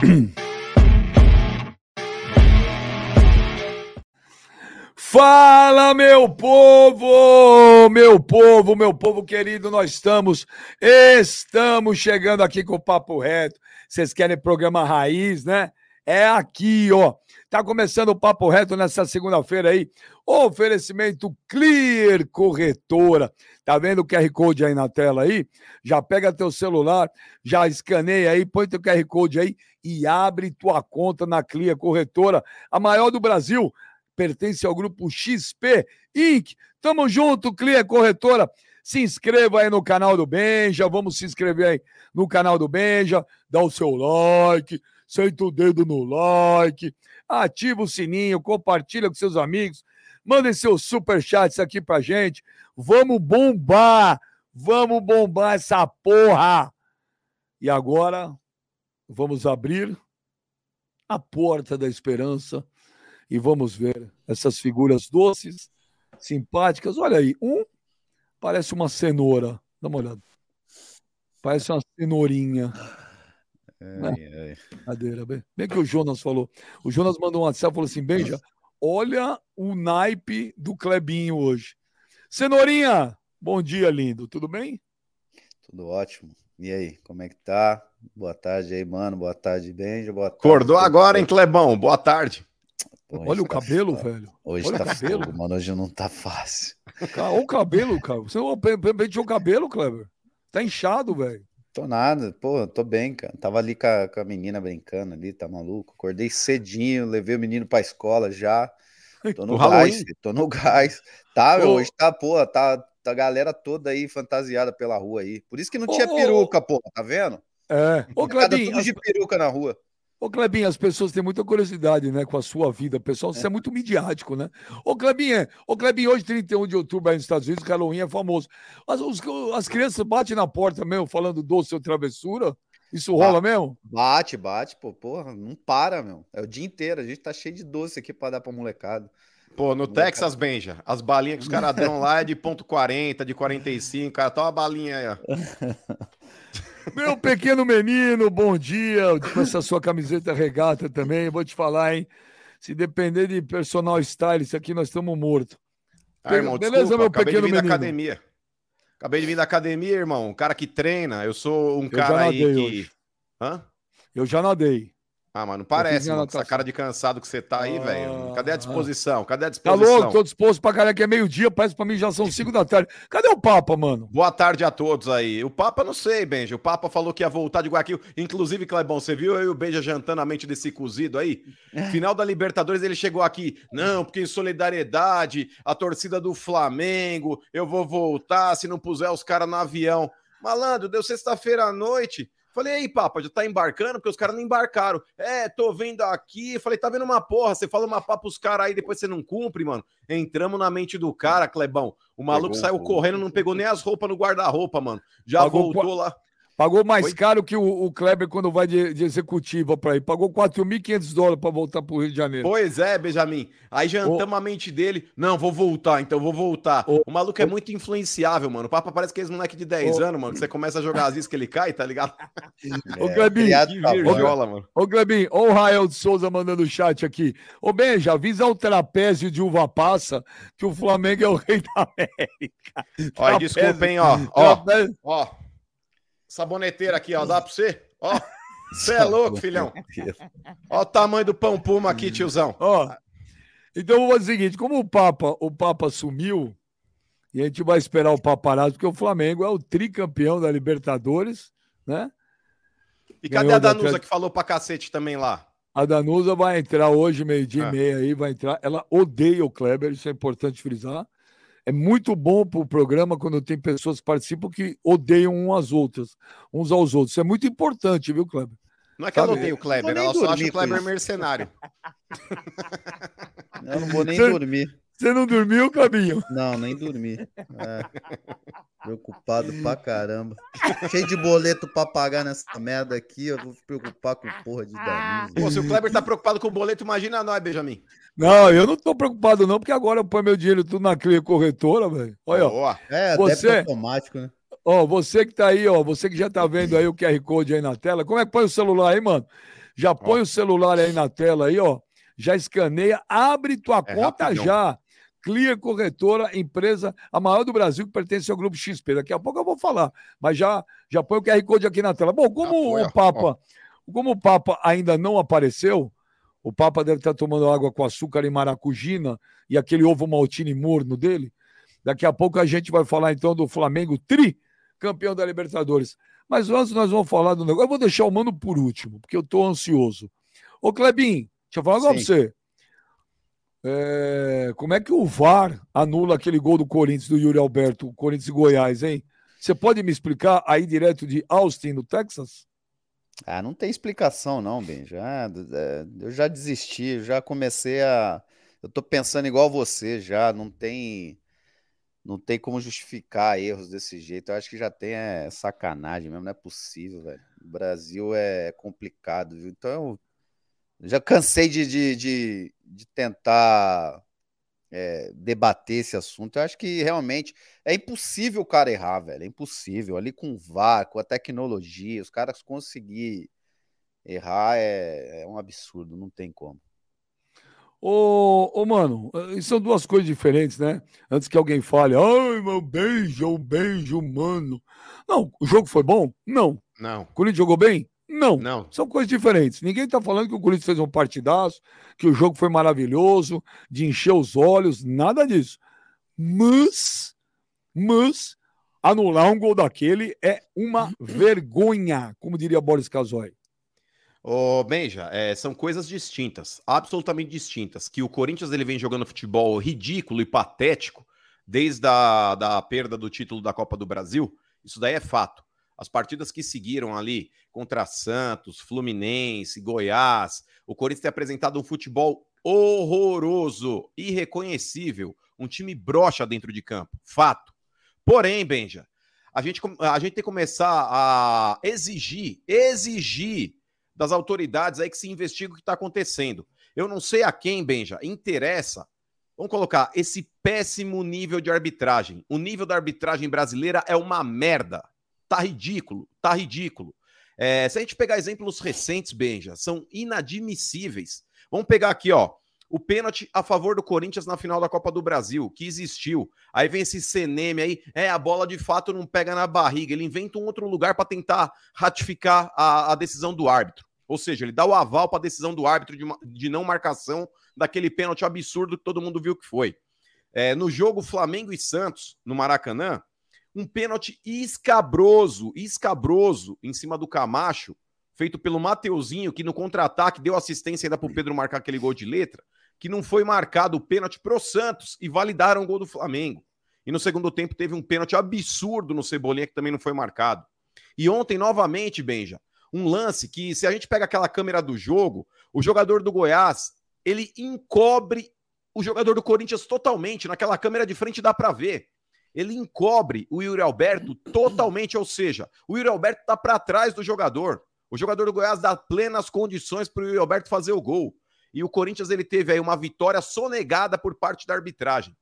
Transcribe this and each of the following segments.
Fala, meu povo! Meu povo, meu povo querido, nós estamos, estamos chegando aqui com o Papo Reto. Vocês querem programa raiz, né? É aqui, ó. Tá começando o Papo Reto nessa segunda-feira aí. Oferecimento Clear Corretora. Tá vendo o QR Code aí na tela aí? Já pega teu celular, já escaneia aí, põe teu QR Code aí e abre tua conta na Clear Corretora, a maior do Brasil pertence ao grupo XP Inc. Tamo junto, Clear Corretora. Se inscreva aí no canal do Benja, vamos se inscrever aí no canal do Benja, dá o seu like, senta o dedo no like, ativa o sininho, compartilha com seus amigos, mandem seus superchats aqui pra gente. Vamos bombar, vamos bombar essa porra. E agora vamos abrir a porta da esperança e vamos ver essas figuras doces, simpáticas. Olha aí, um parece uma cenoura. Dá uma olhada. Parece uma cenourinha. Né? Cadeira, bem. bem que o Jonas falou. O Jonas mandou um WhatsApp e falou assim: Beija, olha o naipe do Clebinho hoje. Cenourinha, bom dia, lindo. Tudo bem? Tudo ótimo. E aí, como é que tá? Boa tarde aí, mano. Boa tarde, Benja. Boa tarde. Acordou agora, hein, Clebão? Boa tarde. Pô, Olha o tá cabelo, foda. velho. Hoje Olha tá cabelo. fogo, mano. Hoje não tá fácil. Olha o cabelo, cara. Você penteou o cabelo, Kleber? Tá inchado, velho. Tô nada, pô, tô bem, cara. Tava ali com a, com a, menina brincando ali, tá maluco? Acordei cedinho, levei o menino pra escola já. Tô no gás, tô no gás. Tá, meu, hoje tá, pô, tá, tá a galera toda aí fantasiada pela rua aí. Por isso que não tinha peruca, pô, tá vendo? É. Ô, Clebinho, tudo de peruca na rua. Ô, Clebinho, as pessoas têm muita curiosidade, né, com a sua vida pessoal. Você é, é muito midiático, né? Ô, Clebinho, ô, Clebinho, hoje, 31 de outubro, aí nos Estados Unidos, Halloween é famoso. As, os, as crianças batem na porta mesmo, falando doce ou travessura? Isso rola mesmo? Bate, bate, pô, porra, não para, meu. É o dia inteiro, a gente tá cheio de doce aqui pra dar pra molecada. Pô, no Texas, Benja, as balinhas que os caras dão lá é de ponto .40, de 45, cara, tá uma balinha aí, ó. Meu pequeno menino, bom dia. Com essa sua camiseta regata também, vou te falar, hein? Se depender de personal style, isso aqui nós estamos mortos. Ah, irmão, Beleza, desculpa, meu pequeno menino? academia. Acabei de vir da academia, irmão. Um cara que treina. Eu sou um eu cara aí que. Hoje. Hã? Eu já nadei. Ah, mano, parece, mano, essa cara de cansado que você tá aí, ah, velho. Cadê a disposição? Cadê a disposição? Tá louco, tô disposto pra caralho que é meio-dia, parece pra mim já são cinco da tarde. Cadê o Papa, mano? Boa tarde a todos aí. O Papa, não sei, Benja. O Papa falou que ia voltar de Guayaquil. Inclusive, Clebão, você viu eu e o Benja jantando a mente desse cozido aí? Final da Libertadores, ele chegou aqui. Não, porque em solidariedade, a torcida do Flamengo, eu vou voltar se não puser os caras no avião. Malandro, deu sexta-feira à noite. Falei, aí, Papa, já tá embarcando? Porque os caras não embarcaram. É, tô vendo aqui. Falei, tá vendo uma porra? Você fala uma papa pros caras aí, depois você não cumpre, mano. Entramos na mente do cara, Clebão. O maluco pegou, saiu correndo, não pegou nem as roupas no guarda-roupa, mano. Já Pagou voltou lá. Pagou mais Foi? caro que o, o, Kleber quando vai de, de executiva para ir. Pagou 4.500 dólares para voltar para o Rio de Janeiro. Pois é, Benjamin. Aí jantamos a mente dele. Não, vou voltar, então vou voltar. o maluco é muito influenciável, mano. O Papa parece que é esse moleque de 10 anos, mano. Que você começa a jogar as iscas que ele cai, tá ligado? Ô. É, virjola, mano. Ô, Clebinho, ô, o Rael de Souza mandando chat aqui. Ô, Benja, avisa o trapézio de uva passa que o Flamengo é o rei da América. Olha, desculpa, hein, ó. Ó, ó. Saboneteira aqui, ó. Dá pra você? Ó. Você é louco, filhão. Ó o tamanho do pão puma aqui, tiozão. Ó. Então vou fazer o seguinte: como o Papa, o Papa sumiu, e a gente vai esperar o paparazzo, porque o Flamengo é o tricampeão da Libertadores, né? E cadê Ganhou a Danusa que falou pra cacete também lá? A Danusa vai entrar hoje, meio-dia e é. meia aí, vai entrar. Ela odeia o Kleber, isso é importante frisar é muito bom para o programa quando tem pessoas que participam que odeiam umas às outras, uns aos outros. Isso é muito importante, viu, Kleber? Não é que Sabe? ela odeia o Kleber, ela só acha o Kleber mercenário. Eu não vou nem Você... dormir. Você não dormiu, Cabinho? Não, nem dormi. É. Preocupado pra caramba. Cheio de boleto pra pagar nessa merda aqui, eu vou me preocupar com porra de Danilo. Pô, se o Kleber tá preocupado com o boleto, imagina nós, Benjamin. Não, eu não tô preocupado não, porque agora eu ponho meu dinheiro tudo na cria corretora, velho. Olha, ó. É, você... automático, né? Ó, você que tá aí, ó, você que já tá vendo aí o QR Code aí na tela, como é que põe o celular aí, mano? Já põe ó. o celular aí na tela aí, ó. Já escaneia, abre tua é conta rapidão. já. Clear Corretora, empresa a maior do Brasil que pertence ao grupo XP. Daqui a pouco eu vou falar, mas já já põe o QR Code aqui na tela. Bom, como ah, o Papa, ó. como o Papa ainda não apareceu, o Papa deve estar tomando água com açúcar e maracujina e aquele ovo maltine morno dele. Daqui a pouco a gente vai falar então do Flamengo tri campeão da Libertadores. Mas antes nós vamos falar do negócio. Eu vou deixar o mano por último, porque eu estou ansioso. Ô Clebin, deixa eu falar agora pra você. É... Como é que o VAR anula aquele gol do Corinthians, do Yuri Alberto, Corinthians e Goiás, hein? Você pode me explicar aí direto de Austin, no Texas? Ah, não tem explicação, não, Ben. É, eu já desisti, já comecei a. Eu tô pensando igual você, já não tem. Não tem como justificar erros desse jeito. Eu acho que já tem é, sacanagem mesmo, não é possível, velho. O Brasil é complicado, viu? Então eu já cansei de, de, de, de tentar é, debater esse assunto. Eu acho que realmente é impossível o cara errar, velho. É impossível. Ali com o VAR, com a tecnologia, os caras conseguir errar é, é um absurdo, não tem como. Ô, ô, mano, eh, são duas coisas diferentes, né? Antes que alguém fale, ai, meu beijo, um beijo, mano. Não, o jogo foi bom? Não. Não. O Corinthians jogou bem? Não. Não. São coisas diferentes. Ninguém tá falando que o Corinthians fez um partidaço, que o jogo foi maravilhoso, de encher os olhos, nada disso. Mas, mas, anular um gol daquele é uma vergonha, como diria Boris Casoy. Ô, Benja, é, são coisas distintas, absolutamente distintas. Que o Corinthians ele vem jogando futebol ridículo e patético desde a da perda do título da Copa do Brasil, isso daí é fato. As partidas que seguiram ali contra Santos, Fluminense, Goiás, o Corinthians tem apresentado um futebol horroroso, irreconhecível, um time broxa dentro de campo, fato. Porém, Benja, a gente, a gente tem que começar a exigir, exigir das autoridades aí que se investiga o que está acontecendo. Eu não sei a quem, Benja, interessa. Vamos colocar esse péssimo nível de arbitragem. O nível da arbitragem brasileira é uma merda. Tá ridículo, tá ridículo. É, se a gente pegar exemplos recentes, Benja, são inadmissíveis. Vamos pegar aqui, ó o pênalti a favor do Corinthians na final da Copa do Brasil, que existiu. Aí vem esse CNM aí, é, a bola de fato não pega na barriga, ele inventa um outro lugar para tentar ratificar a, a, decisão do árbitro. Ou seja, ele dá o aval para a decisão do árbitro de, de, não marcação daquele pênalti absurdo que todo mundo viu que foi. É, no jogo Flamengo e Santos, no Maracanã, um pênalti escabroso, escabroso, em cima do Camacho, feito pelo Mateuzinho, que no contra-ataque deu assistência ainda para o Pedro marcar aquele gol de letra que não foi marcado o pênalti pro Santos e validaram o gol do Flamengo. E no segundo tempo teve um pênalti absurdo no Cebolinha que também não foi marcado. E ontem, novamente, Benja, um lance que, se a gente pega aquela câmera do jogo, o jogador do Goiás, ele encobre o jogador do Corinthians totalmente. Naquela câmera de frente dá para ver. Ele encobre o Yuri Alberto totalmente, ou seja, o Yuri Alberto tá para trás do jogador. O jogador do Goiás dá plenas condições para o Yuri Alberto fazer o gol e o Corinthians ele teve aí uma vitória sonegada por parte da arbitragem.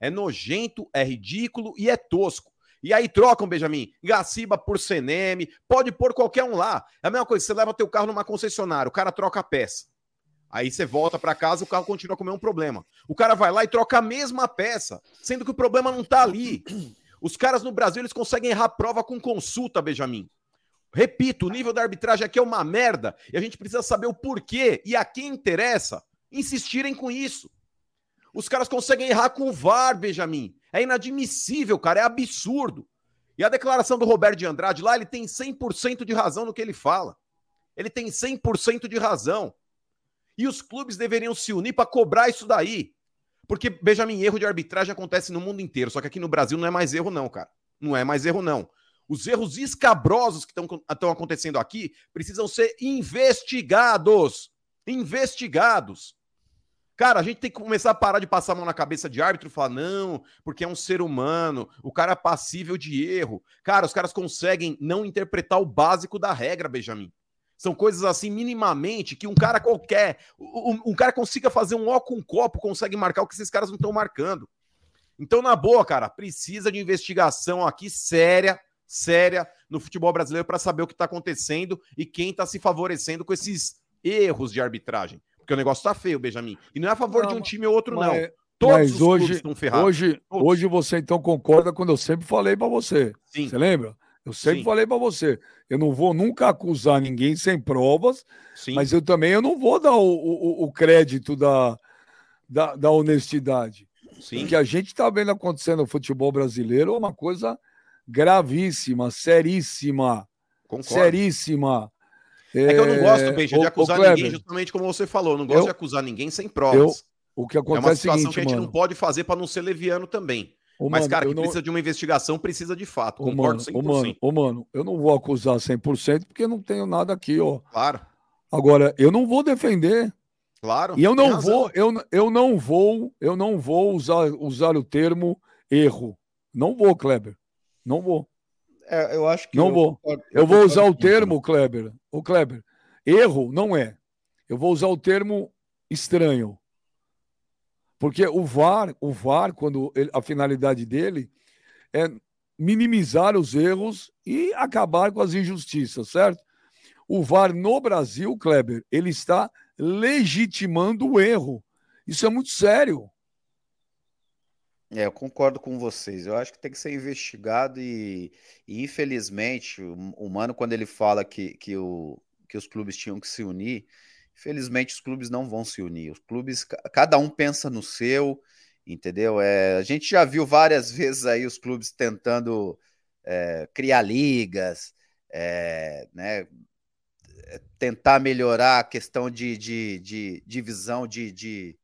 É nojento, é ridículo e é tosco. E aí trocam, Benjamin, Gaciba por CNM, pode pôr qualquer um lá. É a mesma coisa, você leva teu carro numa concessionária, o cara troca a peça. Aí você volta para casa, o carro continua com o mesmo problema. O cara vai lá e troca a mesma peça, sendo que o problema não tá ali. Os caras no Brasil, eles conseguem errar prova com consulta, Benjamin. Repito, o nível da arbitragem aqui é uma merda e a gente precisa saber o porquê e a quem interessa insistirem com isso. Os caras conseguem errar com o VAR, Benjamin. É inadmissível, cara, é absurdo. E a declaração do Roberto de Andrade lá, ele tem 100% de razão no que ele fala. Ele tem 100% de razão. E os clubes deveriam se unir para cobrar isso daí. Porque, Benjamin, erro de arbitragem acontece no mundo inteiro. Só que aqui no Brasil não é mais erro, não, cara. Não é mais erro, não. Os erros escabrosos que estão acontecendo aqui precisam ser investigados. Investigados. Cara, a gente tem que começar a parar de passar a mão na cabeça de árbitro e falar, não, porque é um ser humano, o cara é passível de erro. Cara, os caras conseguem não interpretar o básico da regra, Benjamin. São coisas assim, minimamente, que um cara qualquer, um, um cara consiga fazer um ó com um copo, consegue marcar o que esses caras não estão marcando. Então, na boa, cara, precisa de investigação aqui séria séria no futebol brasileiro para saber o que está acontecendo e quem está se favorecendo com esses erros de arbitragem. Porque o negócio tá feio, Benjamin. E não é a favor não, de um time ou outro, mas, não. Todos mas hoje, estão ferrados. Hoje, hoje você então concorda quando eu sempre falei para você. Sim. Você lembra? Eu sempre Sim. falei para você. Eu não vou nunca acusar ninguém sem provas, Sim. mas eu também eu não vou dar o, o, o crédito da, da, da honestidade. Sim. O que a gente está vendo acontecendo no futebol brasileiro é uma coisa gravíssima, seríssima. Concordo. Seríssima. É, que eu não gosto, Benja, de acusar ninguém, justamente como você falou. Eu não gosto eu, de acusar ninguém sem provas. Eu, o que acontece é uma situação é seguinte, que a gente mano, não pode fazer para não ser leviano também. Ô, Mas, mano, cara, que não... precisa de uma investigação, precisa de fato. Ô, Concordo mano, 100%. Ô, mano, ô, mano, eu não vou acusar 100% porque não tenho nada aqui, ó. Claro. Agora, eu não vou defender. Claro. E eu não vou, eu, eu não vou, eu não vou usar, usar o termo erro. Não vou, Kleber. Não vou. É, eu acho que. Não eu vou. Concordo, eu, eu vou usar o termo, Kleber. O Kleber. Erro não é. Eu vou usar o termo estranho. Porque o VAR, o VAR, quando ele, a finalidade dele é minimizar os erros e acabar com as injustiças, certo? O VAR no Brasil, Kleber, ele está legitimando o erro. Isso é muito sério. É, eu concordo com vocês. Eu acho que tem que ser investigado e, e infelizmente, o, o Mano, quando ele fala que, que, o, que os clubes tinham que se unir, infelizmente os clubes não vão se unir. Os clubes, cada um pensa no seu, entendeu? É, a gente já viu várias vezes aí os clubes tentando é, criar ligas, é, né, tentar melhorar a questão de divisão de, de,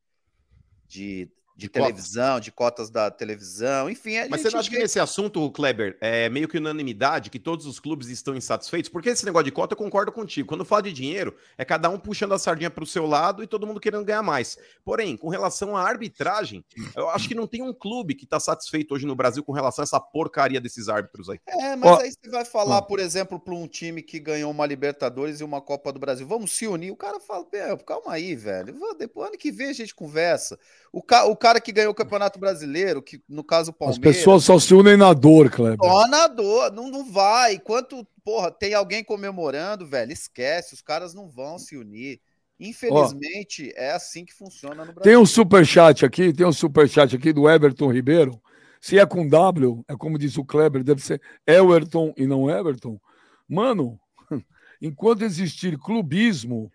de de, de televisão, cota. de cotas da televisão, enfim. Mas você não acha que nesse assunto, Kleber, é meio que unanimidade, que todos os clubes estão insatisfeitos? Porque esse negócio de cota eu concordo contigo. Quando fala de dinheiro, é cada um puxando a sardinha para o seu lado e todo mundo querendo ganhar mais. Porém, com relação à arbitragem, eu acho que não tem um clube que está satisfeito hoje no Brasil com relação a essa porcaria desses árbitros aí. É, mas aí você vai falar, por exemplo, para um time que ganhou uma Libertadores e uma Copa do Brasil, vamos se unir. O cara fala, calma aí, velho. Depois ano que vem a gente conversa. O, ca... o cara que ganhou o Campeonato Brasileiro, que no caso o Palmeiras. As pessoas só se unem na dor, Kleber. Só na dor, não, não vai. Enquanto, porra, tem alguém comemorando, velho, esquece, os caras não vão se unir. Infelizmente, Ó, é assim que funciona no Brasil. Tem um superchat aqui, tem um superchat aqui do Everton Ribeiro. Se é com W, é como diz o Kleber, deve ser Everton e não Everton. Mano, enquanto existir clubismo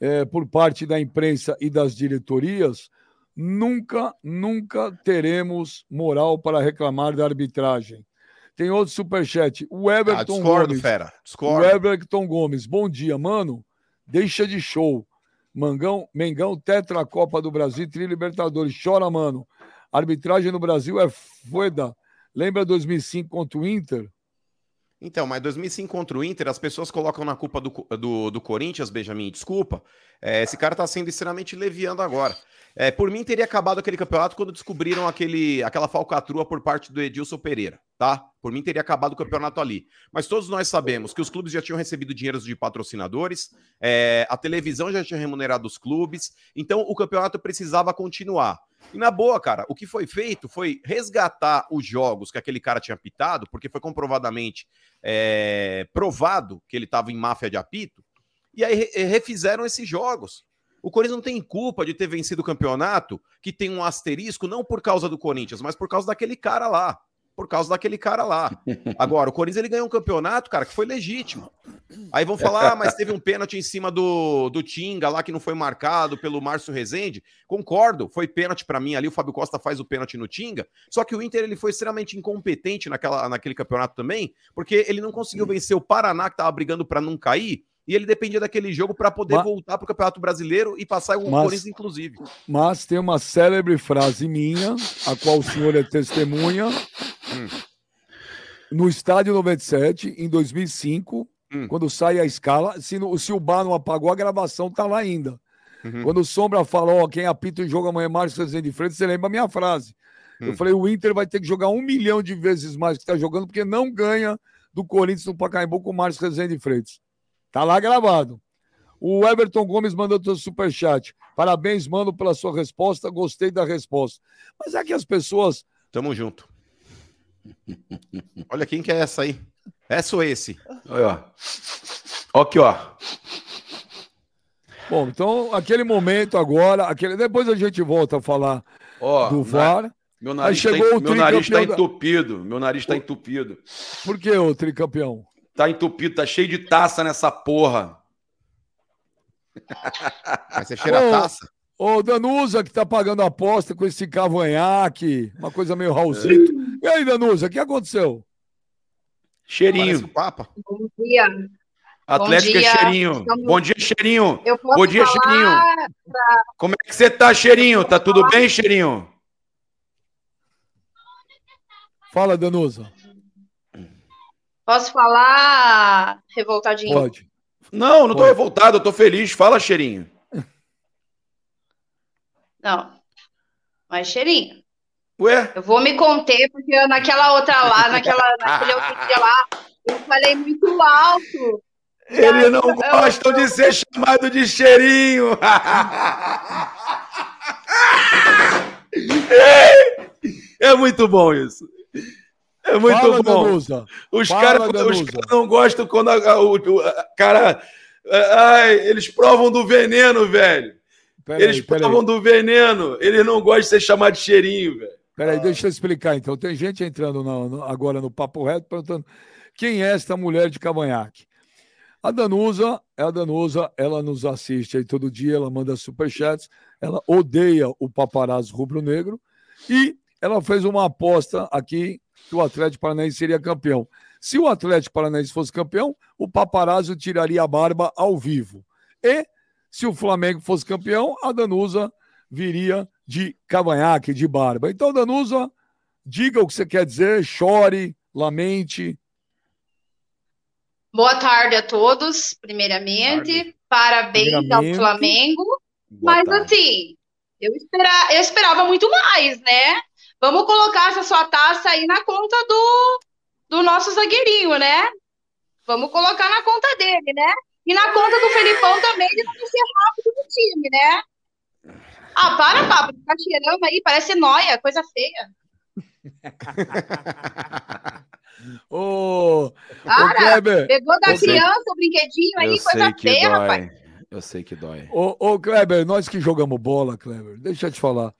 é, por parte da imprensa e das diretorias, nunca, nunca teremos moral para reclamar da arbitragem. Tem outro superchat. O Everton ah, discordo, Gomes. Fera. Discordo. O Everton Gomes. Bom dia, mano. Deixa de show. Mangão, Mengão, Tetra Copa do Brasil, Tri Libertadores. Chora, mano. arbitragem no Brasil é foda. Lembra 2005 contra o Inter? Então, mas 2005 contra o Inter, as pessoas colocam na culpa do, do, do Corinthians, Benjamin, desculpa. É, esse cara tá sendo extremamente leviando agora. É, por mim, teria acabado aquele campeonato quando descobriram aquele, aquela falcatrua por parte do Edilson Pereira, tá? Por mim, teria acabado o campeonato ali. Mas todos nós sabemos que os clubes já tinham recebido dinheiros de patrocinadores, é, a televisão já tinha remunerado os clubes, então o campeonato precisava continuar. E na boa, cara, o que foi feito foi resgatar os jogos que aquele cara tinha apitado, porque foi comprovadamente é, provado que ele estava em máfia de apito, e aí refizeram esses jogos. O Corinthians não tem culpa de ter vencido o campeonato, que tem um asterisco, não por causa do Corinthians, mas por causa daquele cara lá. Por causa daquele cara lá. Agora, o Corinthians ele ganhou um campeonato, cara, que foi legítimo. Aí vão falar, ah, mas teve um pênalti em cima do, do Tinga lá que não foi marcado pelo Márcio Rezende. Concordo, foi pênalti para mim ali. O Fábio Costa faz o pênalti no Tinga. Só que o Inter ele foi extremamente incompetente naquela, naquele campeonato também, porque ele não conseguiu vencer o Paraná, que estava brigando para não cair e ele dependia daquele jogo para poder mas, voltar para o Campeonato Brasileiro e passar o mas, Corinthians, inclusive. Mas tem uma célebre frase minha, a qual o senhor é testemunha. Hum. No estádio 97, em 2005, hum. quando sai a escala, se, no, se o bar não apagou, a gravação tá lá ainda. Uhum. Quando o Sombra falou, ó, quem apita o jogo amanhã é Márcio Rezende de frente, você lembra a minha frase. Hum. Eu falei, o Inter vai ter que jogar um milhão de vezes mais que está jogando, porque não ganha do Corinthians no Pacaembu com o Márcio Rezende de Freitas. Tá lá gravado. O Everton Gomes mandou seu superchat. Parabéns, mano, pela sua resposta. Gostei da resposta. Mas é que as pessoas. Tamo junto. Olha quem que é essa aí. Essa ou esse? Olha, ó. Ó aqui, ó. Bom, então, aquele momento agora, aquele... depois a gente volta a falar oh, do VAR. Na... Meu nariz, chegou tá, meu nariz tá entupido. Meu nariz tá entupido. Por que o tricampeão? Tá entupido, tá cheio de taça nessa porra. Mas você cheira a taça? Ô, Danusa, que tá pagando aposta com esse cavanhaque, uma coisa meio Raulzito. É. E aí, Danusa, o que aconteceu? Cheirinho. Papa. Bom dia. Atlético é cheirinho. Estamos... Bom dia, cheirinho. Bom dia, cheirinho. Pra... Como é que você tá, cheirinho? Tá tudo bem, cheirinho? Fala, Danusa. Posso falar, revoltadinho? Pode. Não, não tô Pode. revoltado, eu tô feliz. Fala, cheirinho. Não. Mas, cheirinho. Ué? Eu vou me conter, porque naquela outra lá, naquela, naquele outro dia lá, eu falei muito alto. Eles não gostam de ser chamado de cheirinho. é muito bom isso. É muito Fala, bom. Danusa. Os caras cara não gostam quando a, a, o, a, cara. Ai, eles provam do veneno, velho. Pera eles aí, provam do veneno. Eles não gostam de ser chamado de cheirinho, velho. Peraí, ah. deixa eu explicar então. Tem gente entrando no, no, agora no Papo Reto perguntando quem é esta mulher de cavanhaque. A Danusa é a Danusa, ela nos assiste aí todo dia, ela manda superchats, ela odeia o paparazzo rubro-negro e ela fez uma aposta aqui que o Atlético Paranaense seria campeão. Se o Atlético Paranaense fosse campeão, o paparazzo tiraria a barba ao vivo. E se o Flamengo fosse campeão, a Danusa viria de cavanhaque, de barba. Então, Danusa, diga o que você quer dizer, chore, lamente, Boa tarde a todos, primeiramente. Tarde. Parabéns primeiramente. ao Flamengo. Boa Mas tarde. assim, eu, espera, eu esperava muito mais, né? Vamos colocar essa sua taça aí na conta do, do nosso zagueirinho, né? Vamos colocar na conta dele, né? E na conta do Felipão também, ele vai ser rápido no time, né? Ah, para, papo, tá cheirando aí, parece noia, coisa feia. Ô, Cara, ô Kleber, pegou da criança o brinquedinho aí, coisa feia, dói. rapaz. Eu sei que dói. Ô, ô, Kleber, nós que jogamos bola, Kleber, deixa eu te falar.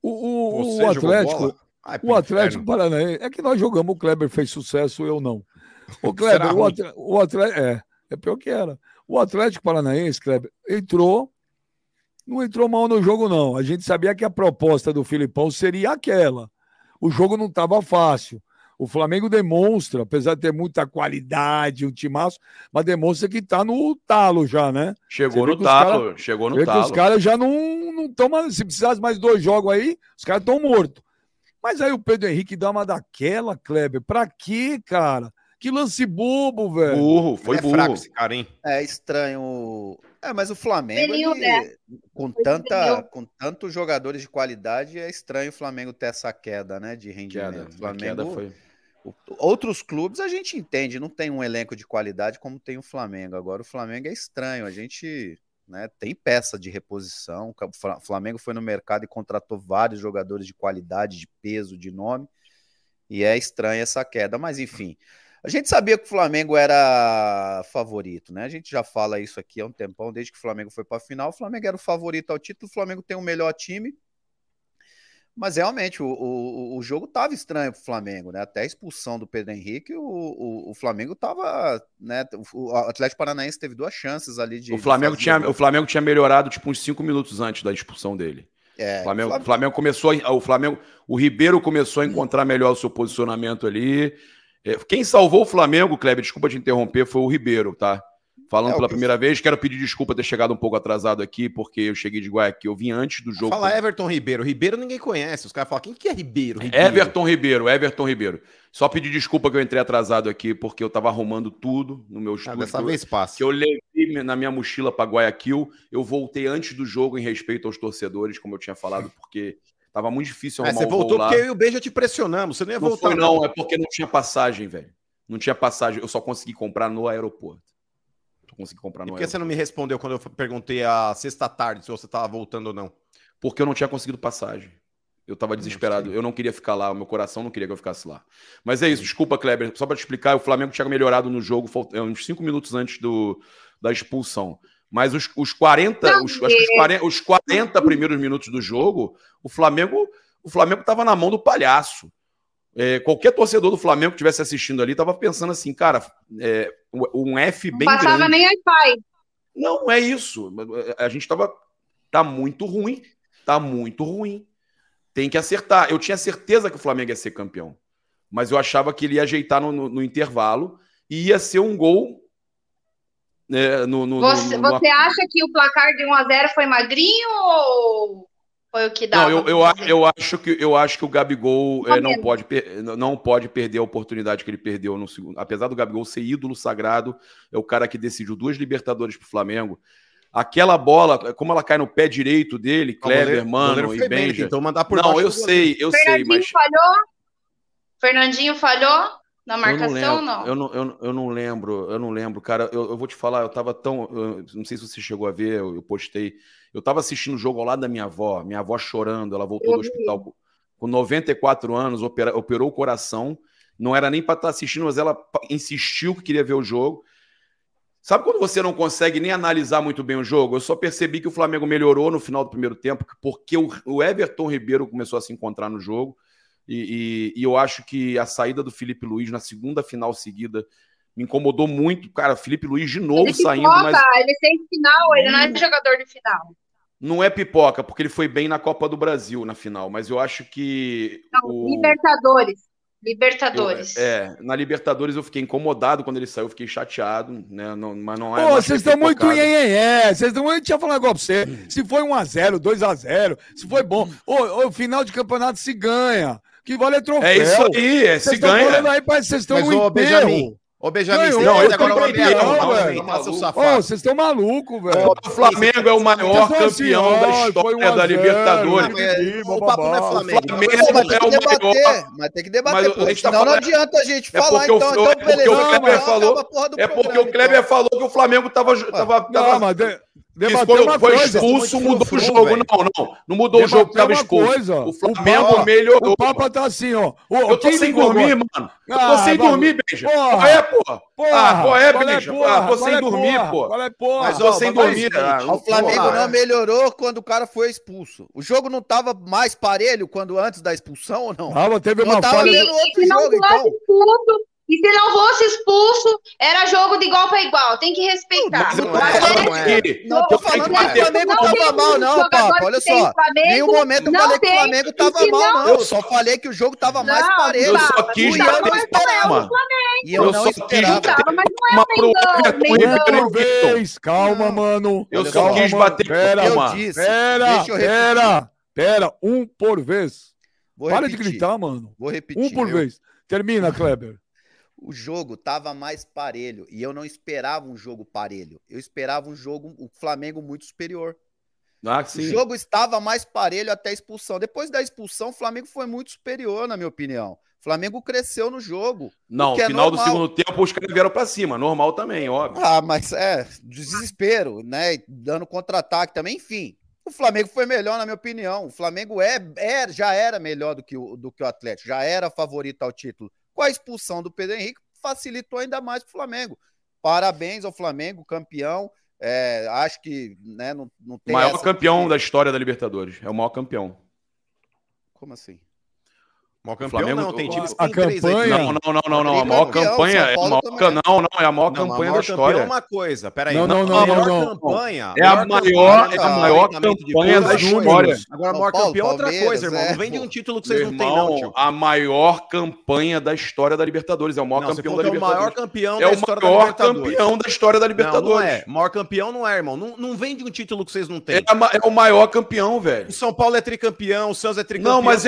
O, o, o Atlético, Ai, o Atlético Paranaense, é que nós jogamos, o Kleber fez sucesso, eu não. O Kleber, o, Atlético, o Atlético, é, é pior que era. O Atlético Paranaense, Kleber, entrou, não entrou mal no jogo, não. A gente sabia que a proposta do Filipão seria aquela. O jogo não estava fácil. O Flamengo demonstra, apesar de ter muita qualidade, um timaço, mas demonstra que está no talo já, né? Chegou no talo, cara, chegou no talo. os caras já não estão mais. Se precisasse mais dois jogos aí, os caras estão mortos. Mas aí o Pedro Henrique dá uma daquela, Kleber. Pra quê, cara? Que lance bobo, velho. Burro, foi é burro. Fraco esse cara, hein? É estranho. É, mas o Flamengo, ele, né? com, tanta, com tantos jogadores de qualidade, é estranho o Flamengo ter essa queda, né? De rendimento. Queda, Flamengo, queda foi Outros clubes a gente entende, não tem um elenco de qualidade como tem o Flamengo. Agora o Flamengo é estranho, a gente né, tem peça de reposição. O Flamengo foi no mercado e contratou vários jogadores de qualidade, de peso, de nome. E é estranha essa queda, mas enfim. A gente sabia que o Flamengo era favorito, né? A gente já fala isso aqui há um tempão, desde que o Flamengo foi para a final. O Flamengo era o favorito ao título, o Flamengo tem o melhor time mas realmente o, o, o jogo estava estranho para o Flamengo, né? Até a expulsão do Pedro Henrique, o, o, o Flamengo estava. Né? O Atlético Paranaense teve duas chances ali de. O Flamengo, de tinha, o Flamengo tinha melhorado tipo uns cinco minutos antes da expulsão dele. É, o Flamengo, Flamengo... Flamengo começou. O Flamengo. O Ribeiro começou a encontrar melhor o seu posicionamento ali. É, quem salvou o Flamengo, Kleber, desculpa te interromper, foi o Ribeiro, tá? Falando é, pela primeira vez, quero pedir desculpa ter chegado um pouco atrasado aqui, porque eu cheguei de Guayaquil, eu vim antes do jogo. Fala Everton Ribeiro. Ribeiro ninguém conhece. Os caras falam, quem que é Ribeiro? Ribeiro? Everton Ribeiro, Everton Ribeiro. Só pedir desculpa que eu entrei atrasado aqui, porque eu tava arrumando tudo no meu ah, estúdio. Ah, dessa vez passa. Que eu levei na minha mochila para Guayaquil. Eu voltei antes do jogo em respeito aos torcedores, como eu tinha falado, porque tava muito difícil arrumar é, Você voltou porque eu e o Beija te pressionamos. Você nem ia não voltar. Foi, não, não, é porque não tinha passagem, velho. Não tinha passagem. Eu só consegui comprar no aeroporto consegui comprar no e por que você não me respondeu quando eu perguntei a sexta tarde se você estava voltando ou não? Porque eu não tinha conseguido passagem. Eu estava desesperado. Eu não queria ficar lá. O meu coração não queria que eu ficasse lá. Mas é isso. Desculpa, Kleber. Só para te explicar, o Flamengo tinha melhorado no jogo é, uns cinco minutos antes do, da expulsão. Mas os, os 40, os, acho que os 40, os 40 primeiros minutos do jogo, o Flamengo o Flamengo estava na mão do palhaço. É, qualquer torcedor do Flamengo que estivesse assistindo ali estava pensando assim, cara, é, um F bem não passava grande. nem Wi-Fi. Não, é isso. A gente estava. Tá muito ruim. Tá muito ruim. Tem que acertar. Eu tinha certeza que o Flamengo ia ser campeão. Mas eu achava que ele ia ajeitar no, no, no intervalo e ia ser um gol. Né, no, no, você, você acha que o placar de 1x0 foi magrinho ou foi o que dá? Não, eu, eu, eu, acho que, eu acho que o Gabigol é, não, pode, não pode perder a oportunidade que ele perdeu no segundo. Apesar do Gabigol ser ídolo sagrado, é o cara que decidiu duas Libertadores para o Flamengo. Aquela bola, como ela cai no pé direito dele, Kleber, mano e Benja. Então mandar por Não, eu sei, eu sei, mas. falhou? Fernandinho falhou? Na marcação, não? Eu, não, eu, eu não lembro, eu não lembro, cara. Eu, eu vou te falar, eu tava tão. Eu, não sei se você chegou a ver, eu, eu postei. Eu estava assistindo o jogo ao lado da minha avó, minha avó chorando, ela voltou do hospital com, com 94 anos, opera, operou o coração, não era nem para estar tá assistindo, mas ela insistiu que queria ver o jogo. Sabe quando você não consegue nem analisar muito bem o jogo? Eu só percebi que o Flamengo melhorou no final do primeiro tempo, porque o Everton Ribeiro começou a se encontrar no jogo. E, e, e, eu acho que a saída do Felipe Luiz na segunda final seguida me incomodou muito. Cara, Felipe Luiz de novo ele saindo. Pipoca, mas... Ele tem final, ele não é jogador de final. Não é pipoca, porque ele foi bem na Copa do Brasil na final, mas eu acho que. Não, o... Libertadores. Libertadores. Eu, é, na Libertadores eu fiquei incomodado quando ele saiu, eu fiquei chateado, né? Não, mas não é. Pô, vocês estão muito é, Vocês estão. Eu tinha falado agora pra você. Se foi 1x0, 2x0, se foi bom. O, o final de campeonato se ganha. Que vale é troféu. É isso aí, é, se ganha. Aí, vocês estão no Benjamin, Ô, Benjamin, você não, agora o velho. Vocês estão malucos, velho. O Flamengo é o maior campeão da história da Libertadores. O papo não é Flamengo. O Flamengo é o maior. Mas tem que debater, pô. Senão não adianta a gente falar, então. Então, beleza. É porque o Kleber falou que o Flamengo tava... Não, mas... Debateu foi, foi expulso, mudou o jogo. Véio. Não, não. Não mudou Debateu o jogo que tava expulso. Coisa. O Flamengo o melhorou. O Papa tá assim, ó. O, eu tô sem dormir, mano. Eu tô sem dormir, Beija. Qual é, porra? Ah, qual é, Beija? Ah, tô sem dormir, pô. Qual é, porra? Mas tô sem dormir. O Flamengo não melhorou quando o cara foi expulso. O jogo não tava mais parelho quando antes da expulsão ou não? Ah, teve uma falha. outro jogo, então. E se não fosse expulso, era jogo de igual para igual. Tem que respeitar. Não, não, é, não, não tô falando que o Flamengo não tava mal, não, Papo. Olha só. Nenhum momento eu falei que o Flamengo tava mal, não. Eu só falei que o jogo tava mais parelho. Eu só quis bater palma. E eu não esperava. Mas não é Mengão, vez. Calma, mano. Eu só quis bater palma. Pera, pera, pera. Um por vez. Para de gritar, mano. Vou repetir. Um por vez. Termina, Kleber o jogo estava mais parelho e eu não esperava um jogo parelho. Eu esperava um jogo, o Flamengo muito superior. Ah, o jogo estava mais parelho até a expulsão. Depois da expulsão, o Flamengo foi muito superior, na minha opinião. O Flamengo cresceu no jogo. Não, no é final do segundo tempo os caras vieram para cima, normal também, óbvio. Ah, mas é, desespero, né? Dando contra-ataque também, enfim. O Flamengo foi melhor, na minha opinião. O Flamengo é, é, já era melhor do que, o, do que o Atlético, já era favorito ao título. Com a expulsão do Pedro Henrique, facilitou ainda mais para o Flamengo. Parabéns ao Flamengo, campeão. É, acho que né, não, não tem. O maior campeão da história da Libertadores. É o maior campeão. Como assim? Maior campeão Flamengo, não, tem times a campanha. Não, não, não, não, não. A maior campanha é a maior, não, não, é a maior não, campanha da história. É uma coisa, peraí. Não, não, não, não, não. Campanha, é a maior, é a maior campanha da história. Agora, a maior campeão é outra coisa, irmão. Não vem de um título que vocês não têm, não, tio. A maior campanha da história da Libertadores. É o maior campeão da Libertadores. É o maior campeão da história da Libertadores. É o maior campeão da história da Libertadores. Não é. Maior campeão não é, irmão. Não vem de um título que vocês não têm. É o maior campeão, velho. O São Paulo é tricampeão, o Santos é tricampeão. Não, mas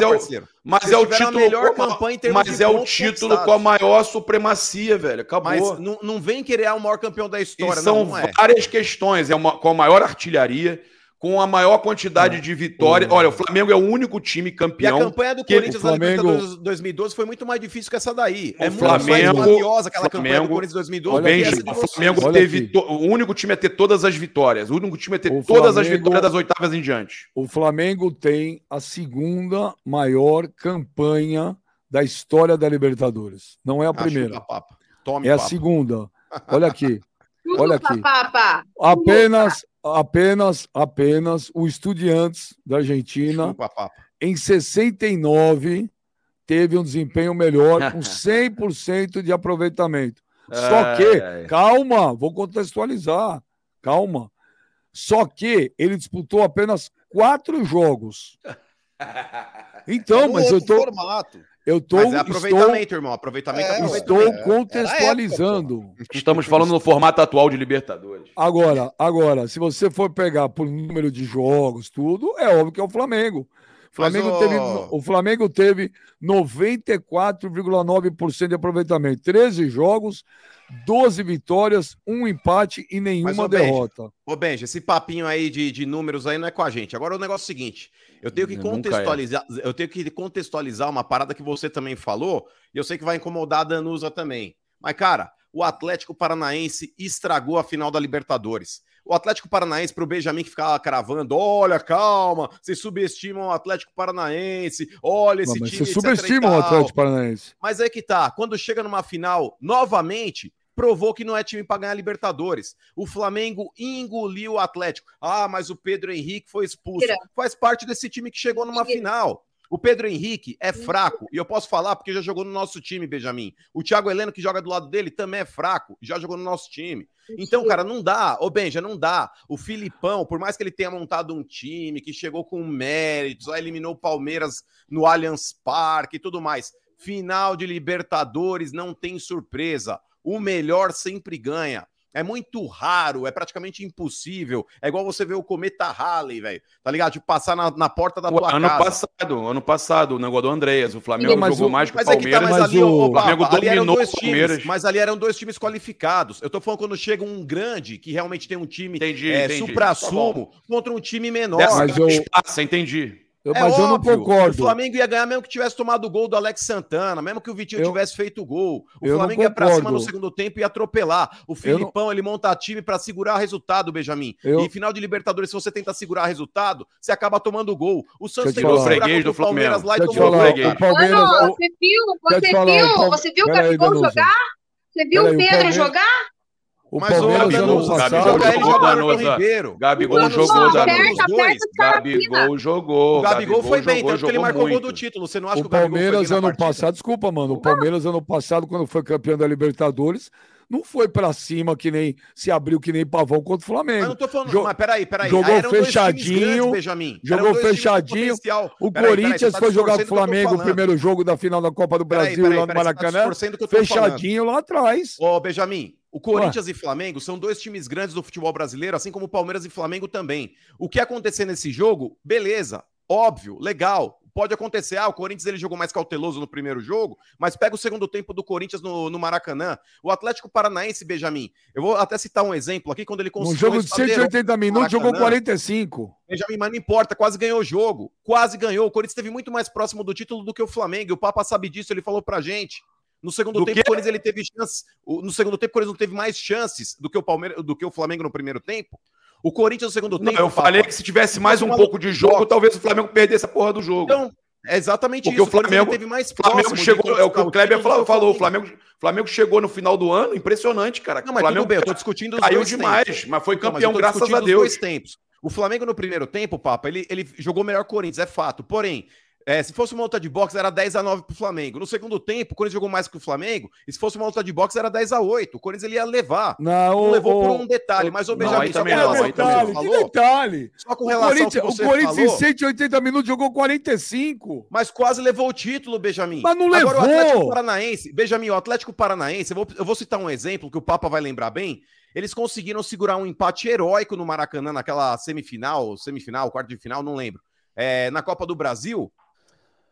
é o. Mas é o título. melhor campanha em Mas é o título com a maior supremacia, velho. Acabou. Mas não, não vem querer o maior campeão da história, e são não, não é. várias questões. É uma, com a maior artilharia com a maior quantidade é. de vitórias. Olha, o Flamengo é o único time campeão. E a campanha do Corinthians Flamengo... na Libertadores 2012 foi muito mais difícil que essa daí. O é Flamengo, muito mais aquela Flamengo, campanha do Corinthians 2012. Bem, o Flamengo teve o único time a ter todas as vitórias. O único time a ter o todas Flamengo... as vitórias das oitavas em diante. O Flamengo tem a segunda maior campanha da história da Libertadores. Não é a primeira. Tome, é a segunda. Olha aqui. Olha aqui. Apenas, apenas, apenas o Estudiantes da Argentina, Desculpa, em 69, teve um desempenho melhor, com 100% de aproveitamento. Só que, calma, vou contextualizar, calma. Só que ele disputou apenas quatro jogos. Então, é mas eu tô. Formato. Eu tô, Mas é aproveitamento, estou, irmão. Aproveitamento é, aproveitamento. Estou contextualizando. Época, Estamos falando no formato atual de Libertadores. Agora, agora, se você for pegar por número de jogos, tudo, é óbvio que é o Flamengo. Flamengo teve, o Flamengo teve 94,9% de aproveitamento. 13 jogos, 12 vitórias, um empate e nenhuma Mas, ô, derrota. Benji, ô, Benji, esse papinho aí de, de números aí não é com a gente. Agora o negócio é o seguinte: eu tenho que eu contextualizar, é. eu tenho que contextualizar uma parada que você também falou, e eu sei que vai incomodar a Danusa também. Mas, cara, o Atlético Paranaense estragou a final da Libertadores. O Atlético Paranaense, para o Benjamin que ficava cravando, olha, calma, vocês subestimam o Atlético Paranaense, olha esse Não, time. Vocês subestimam o Atlético Paranaense. Mas é que tá, quando chega numa final, novamente, provou que não é time para ganhar Libertadores. O Flamengo engoliu o Atlético. Ah, mas o Pedro Henrique foi expulso. Faz parte desse time que chegou numa final. O Pedro Henrique é fraco, e eu posso falar porque já jogou no nosso time, Benjamin. O Thiago Heleno, que joga do lado dele, também é fraco, já jogou no nosso time. Então, cara, não dá. Ô, Benja, não dá. O Filipão, por mais que ele tenha montado um time que chegou com méritos, aí eliminou o Palmeiras no Allianz Parque e tudo mais. Final de Libertadores não tem surpresa. O melhor sempre ganha. É muito raro, é praticamente impossível. É igual você ver o cometa Halley, velho. Tá ligado? De passar na, na porta da tua ano casa. Passado, ano passado, o negócio do Andreas. O Flamengo mas jogou o, mais que o Palmeiras. É que tá, mas ali, o, o Flamengo ali eram dois times, mas ali eram dois times qualificados. Eu tô falando quando chega um grande, que realmente tem um time entendi, é, supra-sumo, tá contra um time menor. Dessa mas eu... espaço, entendi. Eu, é mas óbvio, eu não concordo. O Flamengo ia ganhar mesmo que tivesse tomado o gol do Alex Santana, mesmo que o Vitinho eu, tivesse feito o gol. O Flamengo ia pra cima no segundo tempo e atropelar. O Filipão, não... ele monta time para segurar resultado, Benjamin. Eu... E final de Libertadores, se você tenta segurar resultado, você acaba tomando gol. O Santos tentou segurar contra o Palmeiras lá e tomou gol. O Palmeiras... Mano, você viu, você viu, você viu o Gabigol jogar? Você viu o Pedro jogar? O Mas Palmeiras ano passado... Gabigol jogou Ribeiro. Gabigol jogou da Gabigol jogou. O Gabigol foi bem, tanto que ele marcou o gol do título. Você não acha que o Palmeiras ano passado, desculpa, mano, o Palmeiras ano passado quando foi campeão da Libertadores, não foi para cima que nem se abriu que nem pavão contra o Flamengo. Mas não tô falando, jo mas peraí, peraí. Jogou fechadinho, grandes, jogou fechadinho. O peraí, Corinthians peraí, tá foi jogar com o Flamengo o primeiro jogo da final da Copa do Brasil lá no tá Maracanã. Tá fechadinho lá atrás. Ô, Benjamin, o Corinthians Ué. e Flamengo são dois times grandes do futebol brasileiro, assim como o Palmeiras e Flamengo também. O que acontecer nesse jogo, beleza, óbvio, legal. Pode acontecer, ah, o Corinthians ele jogou mais cauteloso no primeiro jogo, mas pega o segundo tempo do Corinthians no, no Maracanã. O Atlético Paranaense, Benjamin, eu vou até citar um exemplo aqui, quando ele conseguiu... Um jogo de 180 minutos, jogou 45. Benjamin, mas não importa, quase ganhou o jogo, quase ganhou. O Corinthians esteve muito mais próximo do título do que o Flamengo, e o Papa sabe disso, ele falou pra gente. No segundo do tempo, que... o Corinthians ele teve chances. No segundo tempo, o Corinthians não teve mais chances do que o Palmeiras, do que o Flamengo no primeiro tempo. O Corinthians no segundo tempo. Não, eu falei que se tivesse mais um pouco de jogo, talvez o Flamengo perdesse a porra do jogo. Então, é exatamente Porque isso. o Flamengo teve mais Flamengo chegou, é o que o Kleber falou, falou, o Flamengo, Flamengo chegou no final do ano, impressionante, cara. Não, mas Flamengo tudo bem, eu tô discutindo os caiu demais, tempos. mas foi campeão não, mas graças a Deus. Dois tempos. O Flamengo no primeiro tempo, Papa, ele, ele jogou melhor Corinthians, é fato. Porém, é, se fosse uma luta de boxe, era 10 a 9 pro Flamengo. No segundo tempo, o Corinthians jogou mais que o Flamengo. E se fosse uma luta de boxe, era 10 a 8 O Corinthians ele ia levar. Não, não levou por um detalhe. Mas o Benjamin, só com relação ao que falou. detalhe. Só com relação ao que você O Corinthians falou, em 180 minutos jogou 45. Mas quase levou o título, Benjamin. Mas não levou. Agora, o Atlético Paranaense. Benjamin, o Atlético Paranaense, eu vou, eu vou citar um exemplo que o Papa vai lembrar bem. Eles conseguiram segurar um empate heróico no Maracanã naquela semifinal, semifinal, quarto de final, não lembro. É, na Copa do Brasil,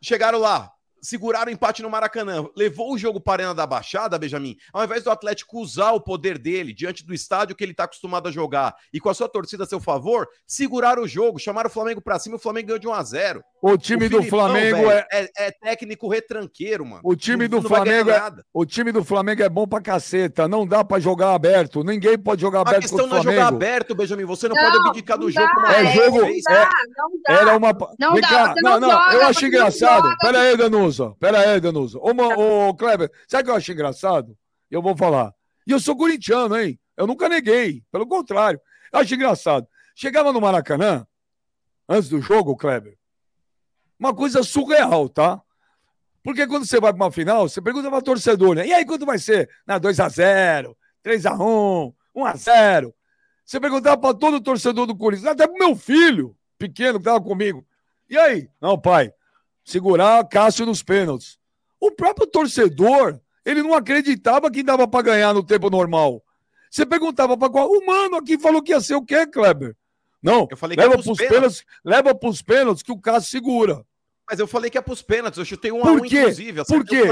Chegaram lá, seguraram o empate no Maracanã, levou o jogo para a Arena da Baixada, Benjamin, ao invés do Atlético usar o poder dele diante do estádio que ele está acostumado a jogar e com a sua torcida a seu favor, seguraram o jogo, chamaram o Flamengo para cima e o Flamengo ganhou de 1 a 0 O time o do Flamengo véio, é... é... é... técnico retranqueiro, mano. O time não, do não Flamengo é... o time do Flamengo é bom pra caceta, não dá para jogar aberto, ninguém pode jogar aberto A questão não é jogar aberto, Benjamin, você não, não pode abdicar do jogo como é jogo, é, dá, era uma Não Vem dá, cá. não, não, não, eu acho engraçado. Pera aí, Pera aí, Danusa. Ô, ô, Kleber, sabe o que eu acho engraçado? Eu vou falar. E eu sou corintiano, hein? Eu nunca neguei. Pelo contrário. Eu acho engraçado. Chegava no Maracanã, antes do jogo, Kleber, uma coisa surreal, tá? Porque quando você vai para uma final, você pergunta para torcedor, né? E aí, quanto vai ser? 2x0, 3x1, 1x0. Você perguntava para todo torcedor do Corinthians, até pro meu filho pequeno que estava comigo. E aí? Não, pai, segurar Cássio nos pênaltis. O próprio torcedor, ele não acreditava que dava para ganhar no tempo normal. Você perguntava para qual. O mano aqui falou que ia ser o quê, Kleber? Não, eu falei leva para os pênaltis. pênaltis, leva para os pênaltis que o Cássio segura. Mas eu falei que é pros pênaltis, eu chutei um por a um, quê? inclusive. Por quê?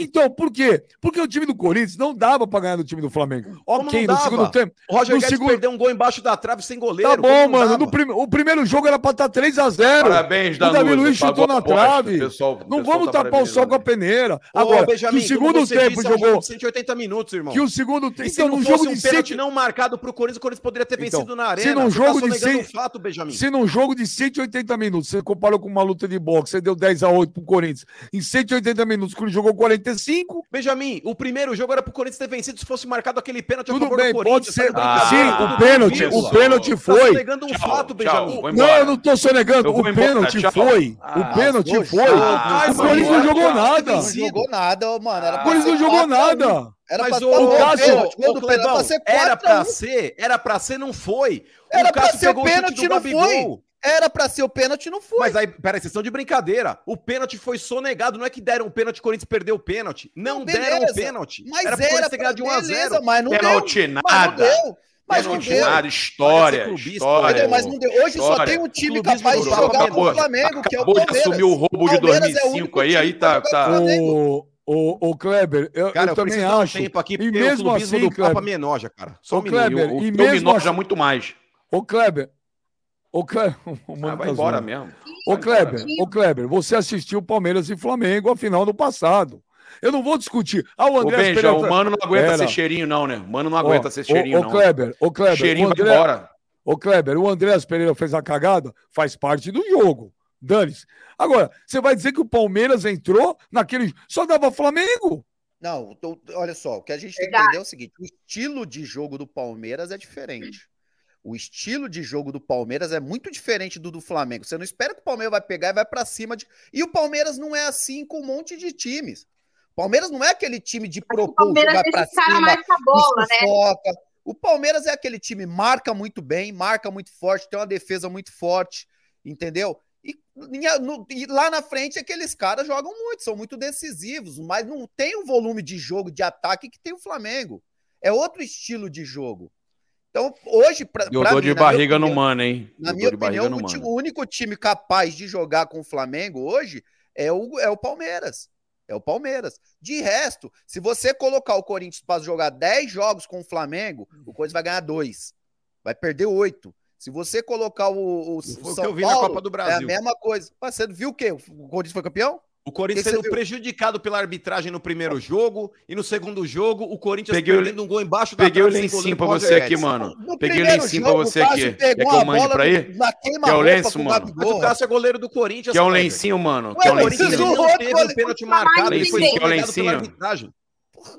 Então, por quê? Porque o time do Corinthians não dava pra ganhar no time do Flamengo. Como ok, no segundo tempo. O Roger no Guedes segundo... perdeu um gol embaixo da trave sem goleiro. Tá bom, mano. No prim... O primeiro jogo era pra estar tá 3x0. Parabéns, Danusa. O Davi Luiz chutou na trave. Pessoal, não vamos tá tapar o sol com a peneira. Agora, Ô, Benjamin, que o segundo tempo disse, jogou... 180 minutos, irmão. Que o segundo tempo... Então, num jogo de um pênalti não marcado pro Corinthians, o Corinthians poderia ter então, vencido na arena. Se num jogo de... Se num jogo de 180 minutos, você comparou com uma luta de boxe, você deu 10x8 pro Corinthians em 180 minutos, o jogou 45. Benjamin, o primeiro jogo era pro Corinthians ter vencido se fosse marcado aquele pênalti Tudo bem, pode ser. Ah, sim, o pênalti, o pênalti tá foi. Tá sonegando um tchau, fato, Benjamin. Tchau, não, eu não tô sonegando. O pênalti foi. O pênalti foi. O Corinthians não jogou nada. Não jogou nada, mano. O Corinthians não jogou nada. Era mas pra, o, o Cássio, o Clebão, era pra ser, era pra ser, não foi. Era pra ser o pênalti, não foi. Era para ser o pênalti, não foi. Mas aí, peraí, vocês estão de brincadeira. O pênalti foi sonegado. Não é que deram o pênalti, o Corinthians perdeu o pênalti. Não, não deram o pênalti. Mas era, era pra, de 1 a 0 mas não pênalti deu. nada. Mas não deu. Mas não deu. Nada, história, história. Mas não deu. Hoje história. só tem um time capaz de jogar com o Flamengo, que é o Palmeiras. de assumir o roubo de 2005 é aí, aí tá... tá... O, o, o Kleber, eu, cara, eu, eu também acho. Tempo aqui, e mesmo assim, do Kleber, Papa me enoja, cara. Só o Kleber, o, e mesmo me enoja assim, muito mais. Ô Kleber, Ô, Kleber, ah, vai tá embora mesmo. Ô, Kleber, ô, Kleber, você assistiu Palmeiras e Flamengo a final do passado. Eu não vou discutir. Ah, o André. Ô, Benja, o Mano não aguenta Era. ser cheirinho, não, né? O Mano não aguenta ser cheirinho, ô, não. Ô, Kleber, ô, Kleber. Cheirinho André, vai embora. Ô, Kleber, o Andrés Pereira fez a cagada, faz parte do jogo. Dane-se. Agora, você vai dizer que o Palmeiras entrou naquele. Só dava Flamengo? Não, olha só, o que a gente tem que entender é o seguinte: o estilo de jogo do Palmeiras é diferente. O estilo de jogo do Palmeiras é muito diferente do do Flamengo. Você não espera que o Palmeiras vai pegar e vai para cima de. E o Palmeiras não é assim com um monte de times. O Palmeiras não é aquele time de propor jogar para cima, mais a bola, né? O Palmeiras é aquele time marca muito bem, marca muito forte, tem uma defesa muito forte, entendeu? E, no, e, lá na frente aqueles caras jogam muito, são muito decisivos, mas não tem o volume de jogo, de ataque que tem o Flamengo. É outro estilo de jogo. Então, hoje, para Eu dou de barriga no mano, hein? Na minha opinião, o, o único time capaz de jogar com o Flamengo hoje é o, é o Palmeiras. É o Palmeiras. De resto, se você colocar o Corinthians para jogar 10 jogos com o Flamengo, o Corinthians vai ganhar 2. Vai perder 8. Se você colocar o, o, o São Paulo, é a mesma coisa. Você viu o quê? O Corinthians foi campeão? O Corinthians sendo prejudicado pela arbitragem no primeiro jogo e no segundo jogo o Corinthians peguei perdendo um gol embaixo da Peguei o lencinho pra você aqui, mano. No peguei o lencinho pra você aqui. Quer que eu mande pra aí? Quer o lenço, mano? Mas o Cássio é goleiro do Corinthians. Quer o lencinho, mano? Quer o lencinho? não teve um pênalti marcado. Ele foi Quer o lencinho?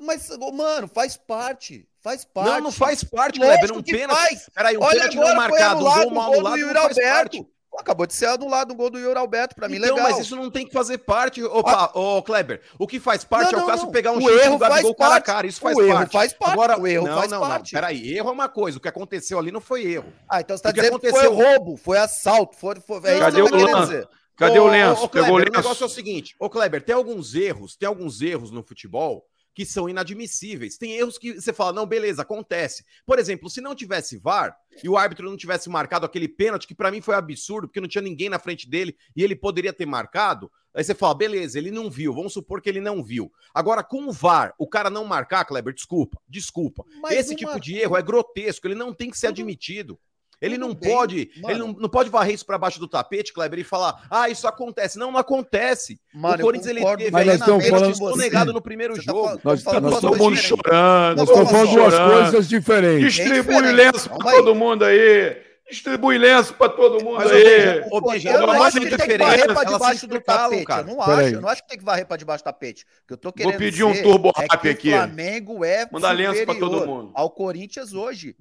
Mas, mano, faz parte. Faz parte. Não, não faz parte, Kleber. Um pênalti. Peraí, um pênalti não marcado, um gol mal anulado não faz parte. Acabou de ser anulado um gol do Yuri Alberto, pra mim então, legal. mas isso não tem que fazer parte, opa, ah. ô Kleber. O que faz parte não, não, é o Cássio pegar um o chute erro do gol cara a cara, isso faz o parte. Erro faz parte. Agora, o erro não, faz não, parte. Não, peraí, erro é uma coisa, o que aconteceu ali não foi erro. Ah, então você tá dizendo que, aconteceu... que foi roubo, foi assalto, foi... foi... É Cadê o lance? Cadê o lenço? Ô, Kleber, o, lenço. o negócio é o seguinte, ô Kleber, tem alguns erros, tem alguns erros no futebol que são inadmissíveis. Tem erros que você fala, não, beleza, acontece. Por exemplo, se não tivesse VAR e o árbitro não tivesse marcado aquele pênalti, que para mim foi absurdo, porque não tinha ninguém na frente dele e ele poderia ter marcado, aí você fala, beleza, ele não viu, vamos supor que ele não viu. Agora, com o VAR, o cara não marcar, Kleber, desculpa, desculpa. Mas Esse tipo de erro é grotesco, ele não tem que ser admitido. Ele não bem, pode, mano. ele não, não pode varrer isso para baixo do tapete, Kleber, e falar: "Ah, isso acontece". Não, não acontece. Mano, o Corinthians ele teve mas falando negado no primeiro tá jogo. Tá nós, nós estamos mundo chorando, nós estamos falando duas coisas diferentes. Distribui é lenço para todo mundo aí. Distribui lenço para todo mundo mas, aí. Ô, eu não acho que tem que varrer para debaixo do tapete. Cara. Eu não acho, eu não acho que tem que varrer para debaixo do tapete. que eu tô querendo Vou pedir um turbo é rap aqui. O Flamengo é Manda lenço para todo mundo. Ao Corinthians hoje.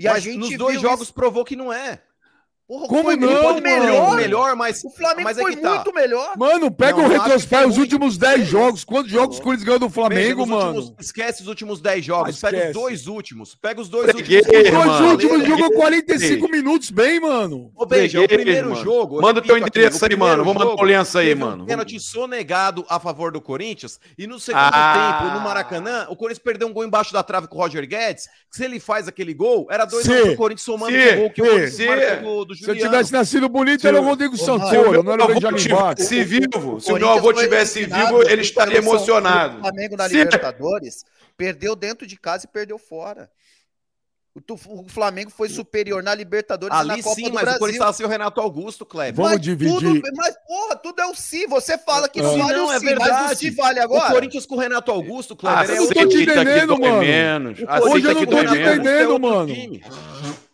E Mas a gente nos dois jogos isso. provou que não é. Porra, Como não? Muito melhor, melhor, mas o Flamengo mas é foi tá. muito melhor. Mano, pega não, o retrospecto os últimos 10 jogos. Quantos jogos o Corinthians ganhou do Flamengo, mano? Últimos, esquece os últimos 10 jogos. pega os dois últimos. Pega os dois Peguei, últimos. Os dois últimos jogou 45 minutos bem, mano. Ô, Beija, o primeiro mano. jogo. Manda teu endereço aí, mano. Vamos mandar o lenço aí, mano. Pênalti sonegado a favor do Corinthians. E no segundo ah. tempo, no Maracanã, o Corinthians perdeu um gol embaixo da trave com o Roger Guedes. Que se ele faz aquele gol, era 2 x 1 o Corinthians somando o gol que o Corinthians marcou do. Se eu tivesse nascido bonito, era o Rodrigo Santoro, não era o Benjamin Bach. Se vivo, se o meu avô tivesse vivo, ele estaria emocionado. O Flamengo na Libertadores perdeu dentro de casa e perdeu fora. O Flamengo foi superior na Libertadores Ali, e na Copa sim, do mas Brasil. o Corinthians estava sem o Renato Augusto, Kleber. Vamos mas dividir. Tudo, mas, porra, tudo é o si. Você fala que não, vale não, o é si, verdade. mas o si vale agora. O Corinthians com o Renato Augusto, Kleber, ah, é eu não tô te entendendo, mano. Menos. Hoje eu não tô te entendendo, mano.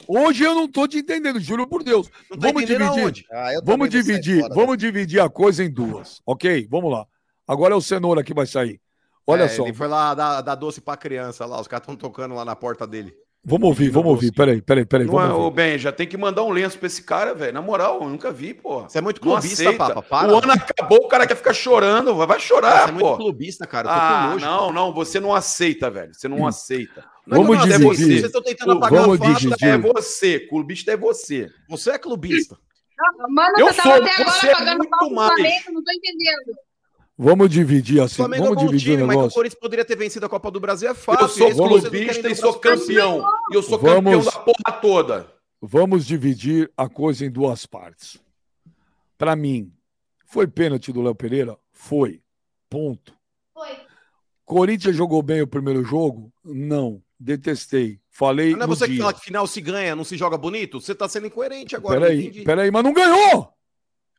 Hoje eu não tô te entendendo, juro por Deus. Vamos dividir. Ah, vamos dividir, fora, vamos dividir a coisa em duas, ok? Vamos lá. Agora é o cenoura que vai sair. Olha é, só. Ele foi lá dar, dar doce pra criança lá, os caras estão tocando lá na porta dele. Vamos ouvir, vamos ouvir. Peraí, peraí, peraí. Não é, ô, Ben, já tem que mandar um lenço pra esse cara, velho. Na moral, eu nunca vi, pô. Você é muito clubista, papa. Para. O ano acabou, o cara quer ficar chorando. Vai chorar, Você pô. é muito clubista, cara. ah, não, não. Você não aceita, velho. Você não hum. aceita. Não, vamos não, dividir. É você. Vocês estão tentando apagar vamos o fato. Dividir. É você. Clubista é você. Você é clubista. Mano, eu sou, até você agora é muito mais. Flamengo, não tô entendendo. Vamos dividir assim. Flamengo vamos é dividir time, o negócio. Mas o Corinthians poderia ter vencido a Copa do Brasil é fácil. Eu sou clubista e sou campeão. E eu sou vamos, campeão da porra toda. Vamos dividir a coisa em duas partes. Para mim, foi pênalti do Léo Pereira? Foi. Ponto. Foi. Corinthians jogou bem o primeiro jogo? Não. Detestei. Falei. Não é você dia. que fala que final se ganha, não se joga bonito? Você tá sendo incoerente agora. Peraí, peraí, mas não ganhou!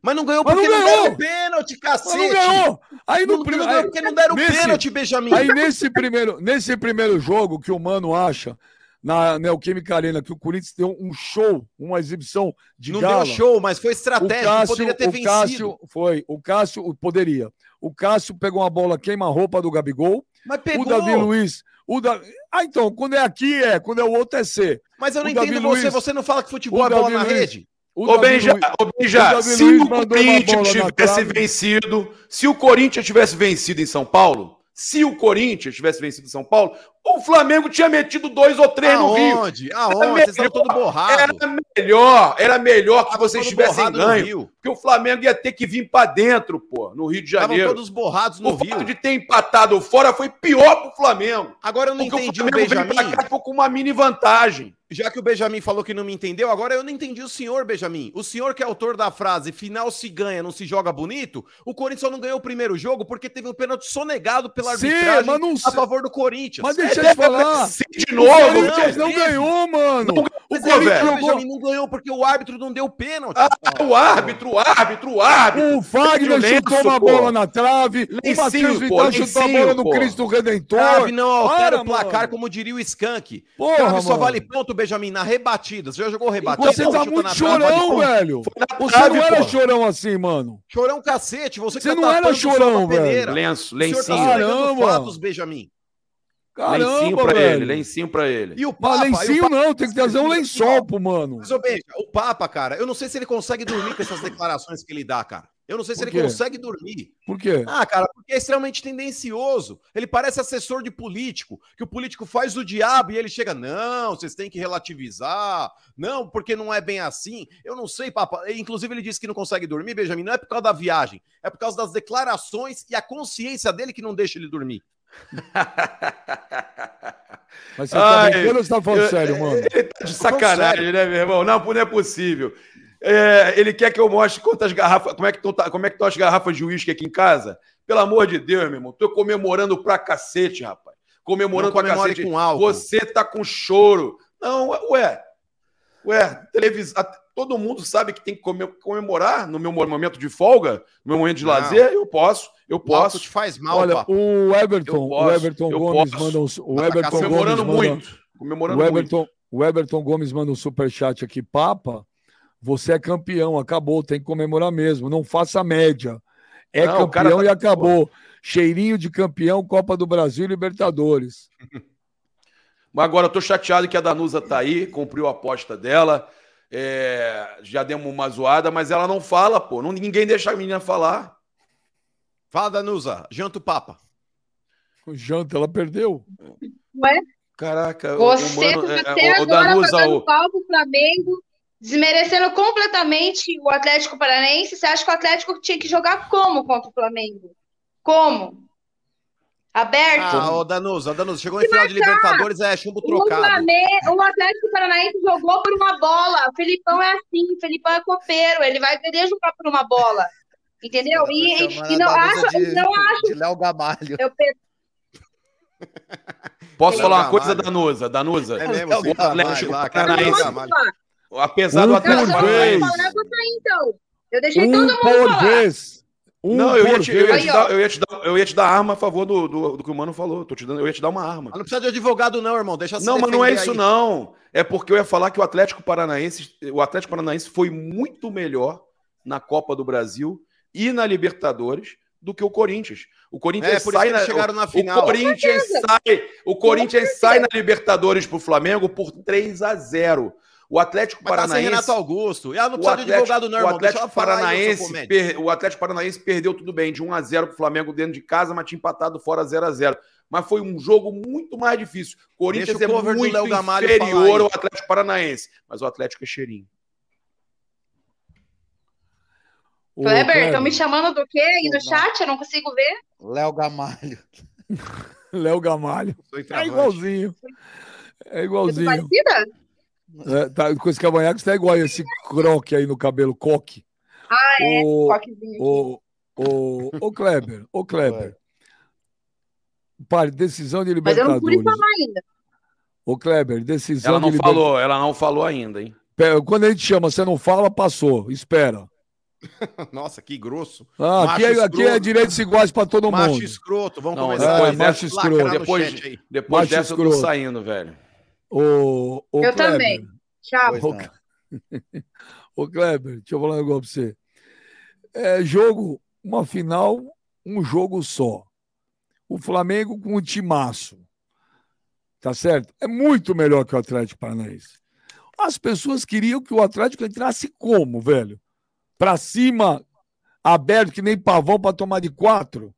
Mas não ganhou porque não, não, deram pênalti, cacete. Mas não ganhou. Aí no primeiro. Aí, porque não deram nesse, pênalti, Benjamin. Aí nesse primeiro, nesse primeiro jogo que o Mano acha na Neoquímica Arena que o Corinthians deu um show, uma exibição de não gala. Não deu show, mas foi estratégico, Cássio, poderia ter o vencido. Cássio, foi, o Cássio poderia. O Cássio pegou uma bola queima-roupa do Gabigol. Mas pegou. O Davi Luiz o da... Ah, então, quando é aqui é, quando é o outro é C. Mas eu não o entendo Davi você, Luiz, você não fala que futebol é bola na Luiz, rede? O ô, Benja, ô, Benja se o Corinthians tivesse vencido, se o Corinthians tivesse vencido em São Paulo, se o Corinthians tivesse vencido em São Paulo, o Flamengo tinha metido dois ou três Aonde? no Rio. Aonde? Vocês estão todo borrado. Era melhor, era melhor que vocês tivessem ganho. Porque o Flamengo ia ter que vir para dentro, pô, no Rio de Janeiro. Estavam todos borrados no o Rio. O fato de ter empatado fora foi pior pro Flamengo. Agora eu não entendi o, o Benjamin. Veio pra cá, com uma mini vantagem. Já que o Benjamin falou que não me entendeu, agora eu não entendi o senhor, Benjamin. O senhor que é autor da frase final se ganha, não se joga bonito, o Corinthians só não ganhou o primeiro jogo porque teve um pênalti sonegado pela arbitragem Sim, não... a favor do Corinthians. Mas deixa é, eu falar. De novo, o Corinthians não, ganhou, mano. Não, o Corinthians não ganhou porque o árbitro não deu pênalti. Ah, o árbitro, o árbitro, o árbitro. O Fagner chutou uma bola na trave, o Matheus Vital chutou a bola no Cristo Redentor. Trave não altera o placar, como diria o Skank. Porra, só vale ponto, Benjamin, na rebatida. Você já jogou rebatida? Você tá muito chorão, velho. Você não era chorão assim, mano. Chorão cacete. Você, tá não era chorão, velho. Lenço, lencinho. Tá Caramba. Fatos, Benjamin. Caramba, lencinho pra velho. ele, lencinho pra ele. E o Papa, Mas lencinho o Papa, não, tem que trazer um lençol pro mano. Mas, ô, Benja, o Papa, cara, eu não sei se ele consegue dormir com essas declarações que ele dá, cara. Eu não sei se ele consegue dormir. Por quê? Ah, cara, porque é extremamente tendencioso. Ele parece assessor de político, que o político faz o diabo e ele chega, não, vocês têm que relativizar, não, porque não é bem assim. Eu não sei, Papa. Inclusive, ele disse que não consegue dormir, Benjamin, não é por causa da viagem, é por causa das declarações e a consciência dele que não deixa ele dormir. Mas você tá brincando ou você tá falando eu, sério, mano? Ele tá de sacanagem, né, meu irmão? Não, não é possível. É, ele quer que eu mostre quantas garrafas, como é que estão como é que as garrafas de uísque aqui em casa? Pelo amor de Deus, meu irmão. Tô comemorando pra cacete, rapaz. Comemorando pra cacete. Com álcool. Você tá com choro. Não, ué. Ué, televisão. Todo mundo sabe que tem que comemorar no meu momento de folga, no meu momento de Não. lazer. Eu posso, eu posso. te faz mal, Olha, papo. o Everton, o Everton Gomes posso. manda um, o tá Everton comemorando Gomes muito. Manda, comemorando o Everton, muito. O Everton Gomes manda um superchat aqui, Papa. Você é campeão, acabou, tem que comemorar mesmo. Não faça média. É não, campeão tá... e acabou. Cheirinho de campeão, Copa do Brasil e Libertadores. Mas agora eu tô chateado que a Danusa tá aí, cumpriu a aposta dela. É, já demos uma zoada, mas ela não fala, pô. Não, ninguém deixa a menina falar. Fala, Danusa. Janta o Papa. O janta, ela perdeu. Ué? Caraca, você, o, mano, você é, o, agora Danusa, tá o... pau pro Flamengo, desmerecendo completamente o Atlético Paranaense. Você acha que o Atlético tinha que jogar como contra o Flamengo? Como? Aberto. Ah, ô Danusa, Danusa, chegou em final de Libertadores, é chumbo trocado. O, o Atlético Paranaense jogou por uma bola. O Felipão é assim, o Felipão é copeiro, ele vai querer jogar por uma bola. Entendeu? E, e, e não acho, de, não acho. De Léo Gamalho. Eu Posso falar uma coisa, Danusa? Danusa, é mesmo, o Atlético Paranaense. Apesar do Atlético Paranaense. Então. Eu deixei um todo mundo por falar. Vez. Um não, eu ia, te, eu, ia te dar, eu, ia te dar, eu ia te dar arma a favor do, do, do que o mano falou. Tô te dando, eu ia te dar uma arma. Mas não precisa de advogado, não, irmão. Deixa Não, mas não é isso, aí. não. É porque eu ia falar que o Atlético Paranaense, o Atlético Paranaense foi muito melhor na Copa do Brasil e na Libertadores do que o Corinthians. O Corinthians é, sai na, chegaram na final. O Corinthians sai, o Corinthians sai na Libertadores pro Flamengo por 3 a 0. O Atlético Mas Paranaense. Tá Renato Augusto. E ela não precisa de advogado, não, irmão. O Atlético, Paranaense, per, o Atlético Paranaense perdeu tudo bem, de 1 a 0 para o Flamengo dentro de casa, mas tinha empatado fora 0 a 0 Mas foi um jogo muito mais difícil. Corinthians é muito inferior ao Atlético Paranaense. Mas o Atlético é cheirinho. Kleber, estão me chamando do quê aí no chat? Eu não consigo ver. Léo Gamalho. Léo Gamalho. É igualzinho. É igualzinho. É tá, com esse cavanhaque está igual esse croque aí no cabelo, coque. Ah, é? O, o, o, o Kleber, o Kleber. Pare, decisão de Libertadores. Mas eu não pude falar ainda. O Kleber, decisão Ela não de falou, ela não falou ainda, hein? Quando a gente chama, você não fala, passou. Espera. Nossa, que grosso. Ah, aqui, é, aqui é direitos iguais para todo macho mundo. Macho escroto, vamos não, começar. É, macho escroto. Depois, depois macho dessa escroto. eu tô saindo, velho. O, o eu Kleber, também. Tchau. O, o Kleber, deixa eu falar um negócio pra você. É jogo, uma final, um jogo só. O Flamengo com um timaço. Tá certo? É muito melhor que o Atlético Paranaense. As pessoas queriam que o Atlético entrasse como, velho? Pra cima, aberto, que nem pavão para tomar de quatro.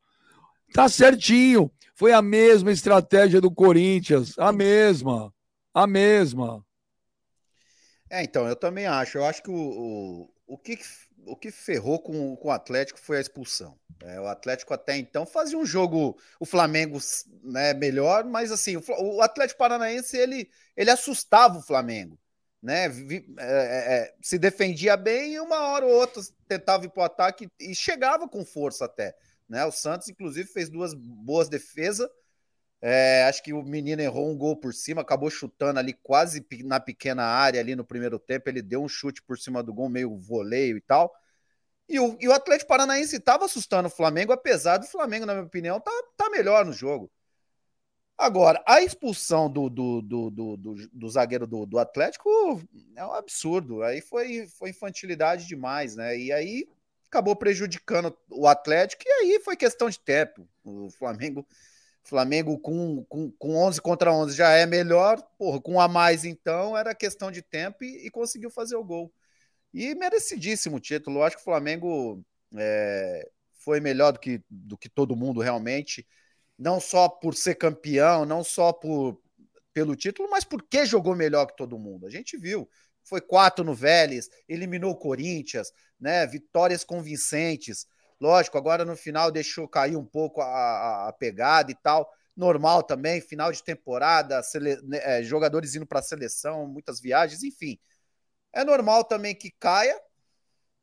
Tá certinho. Foi a mesma estratégia do Corinthians. A mesma a mesma. É, então, eu também acho. Eu acho que o, o, o, que, o que ferrou com, com o Atlético foi a expulsão. É, o Atlético até então fazia um jogo, o Flamengo né, melhor, mas assim, o, o Atlético Paranaense ele, ele assustava o Flamengo. Né, é, é, é, se defendia bem e uma hora ou outra tentava ir para o ataque e chegava com força até. Né? O Santos, inclusive, fez duas boas defesas é, acho que o menino errou um gol por cima, acabou chutando ali quase na pequena área ali no primeiro tempo. Ele deu um chute por cima do gol, meio voleio e tal. E o, e o Atlético Paranaense estava assustando o Flamengo, apesar do Flamengo, na minha opinião, tá, tá melhor no jogo. Agora, a expulsão do, do, do, do, do, do zagueiro do, do Atlético é um absurdo. Aí foi, foi infantilidade demais, né? E aí acabou prejudicando o Atlético, e aí foi questão de tempo. O Flamengo Flamengo com, com, com 11 contra 11 já é melhor, porra, com a mais então era questão de tempo e, e conseguiu fazer o gol. E merecidíssimo o título. Eu acho que o Flamengo é, foi melhor do que, do que todo mundo realmente, não só por ser campeão, não só por, pelo título, mas porque jogou melhor que todo mundo. A gente viu. Foi quatro no Vélez, eliminou o Corinthians, né? Vitórias convincentes. Lógico, agora no final deixou cair um pouco a, a pegada e tal. Normal também, final de temporada, sele, né, é, jogadores indo para a seleção, muitas viagens, enfim. É normal também que caia.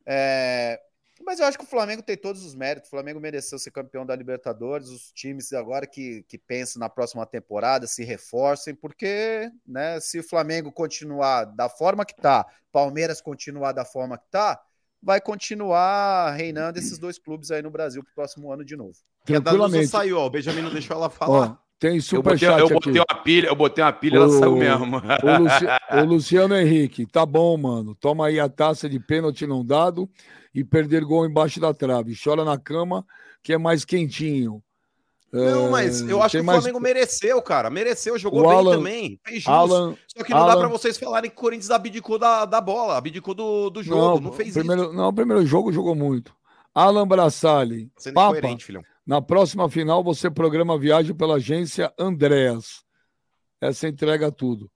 É, mas eu acho que o Flamengo tem todos os méritos. O Flamengo mereceu ser campeão da Libertadores. Os times agora que, que pensam na próxima temporada se reforcem, porque né, se o Flamengo continuar da forma que está, Palmeiras continuar da forma que está, vai continuar reinando esses dois clubes aí no Brasil pro próximo ano de novo. Tranquilamente. saiu, ó, o Benjamin não deixou ela falar. Ó, tem super eu botei, eu botei uma pilha, eu botei uma pilha, o, ela saiu mesmo. O, Luci, o, Luciano Henrique, tá bom, mano. Toma aí a taça de pênalti não dado e perder gol embaixo da trave. Chora na cama que é mais quentinho. Não, mas eu acho que o Flamengo mais... mereceu, cara. Mereceu, jogou o bem Alan, também. Fez jus. Alan, Só que não Alan... dá para vocês falarem que o Corinthians abdicou da, da bola, abdicou do, do jogo. Não, não fez primeiro, isso. Não, o primeiro jogo jogou muito. Alan Brassali. Sendo Papa, filhão. Na próxima final, você programa a viagem pela agência Andréas. Essa entrega tudo.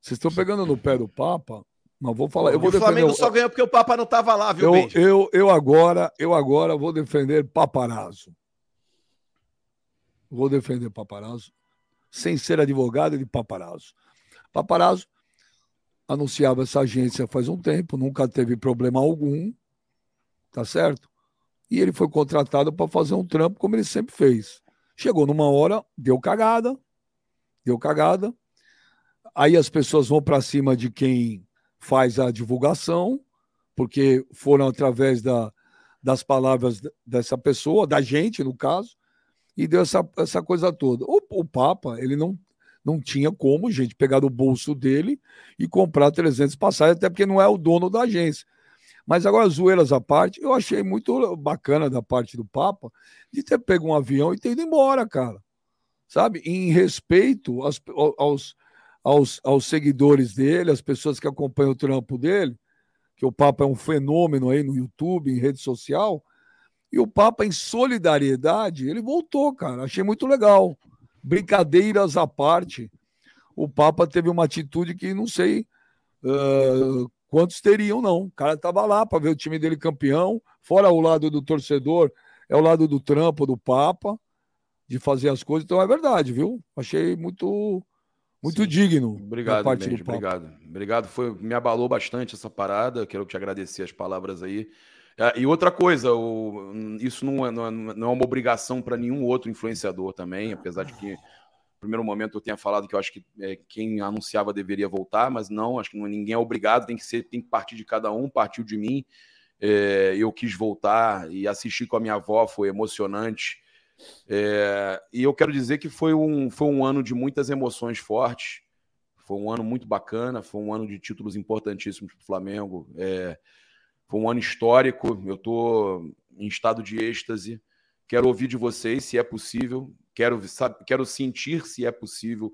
Vocês estão pegando no pé do Papa, mas vou falar. Eu vou o Flamengo só ganhou porque o Papa não estava lá, viu, eu, eu, eu, agora, eu agora vou defender Paparazzo. Vou defender Paparazzo, sem ser advogado de Paparazzo. Paparazzo anunciava essa agência faz um tempo, nunca teve problema algum, tá certo? E ele foi contratado para fazer um trampo como ele sempre fez. Chegou numa hora, deu cagada, deu cagada. Aí as pessoas vão para cima de quem faz a divulgação, porque foram através da, das palavras dessa pessoa, da gente, no caso, e deu essa, essa coisa toda. O, o Papa, ele não, não tinha como, gente, pegar do bolso dele e comprar 300 passagens, até porque não é o dono da agência. Mas agora, zoeiras à parte, eu achei muito bacana da parte do Papa de ter pego um avião e ter ido embora, cara. Sabe? Em respeito aos, aos, aos, aos seguidores dele, as pessoas que acompanham o trampo dele, que o Papa é um fenômeno aí no YouTube, em rede social, e o Papa, em solidariedade, ele voltou, cara. Achei muito legal. Brincadeiras à parte, o Papa teve uma atitude que não sei uh, quantos teriam, não. O cara estava lá para ver o time dele campeão, fora o lado do torcedor, é o lado do trampo do Papa, de fazer as coisas. Então é verdade, viu? Achei muito muito Sim. digno. Obrigado, parte obrigado. Obrigado, foi me abalou bastante essa parada. Quero te agradecer as palavras aí. Ah, e outra coisa, o, isso não é, não é, não é uma obrigação para nenhum outro influenciador também, apesar de que primeiro momento eu tenha falado que eu acho que é, quem anunciava deveria voltar, mas não, acho que ninguém é obrigado, tem que ser, tem que partir de cada um, partiu de mim. É, eu quis voltar e assistir com a minha avó, foi emocionante. É, e eu quero dizer que foi um, foi um ano de muitas emoções fortes, foi um ano muito bacana, foi um ano de títulos importantíssimos para o Flamengo. É, foi um ano histórico, eu estou em estado de êxtase. Quero ouvir de vocês, se é possível. Quero, sabe, quero sentir se é possível.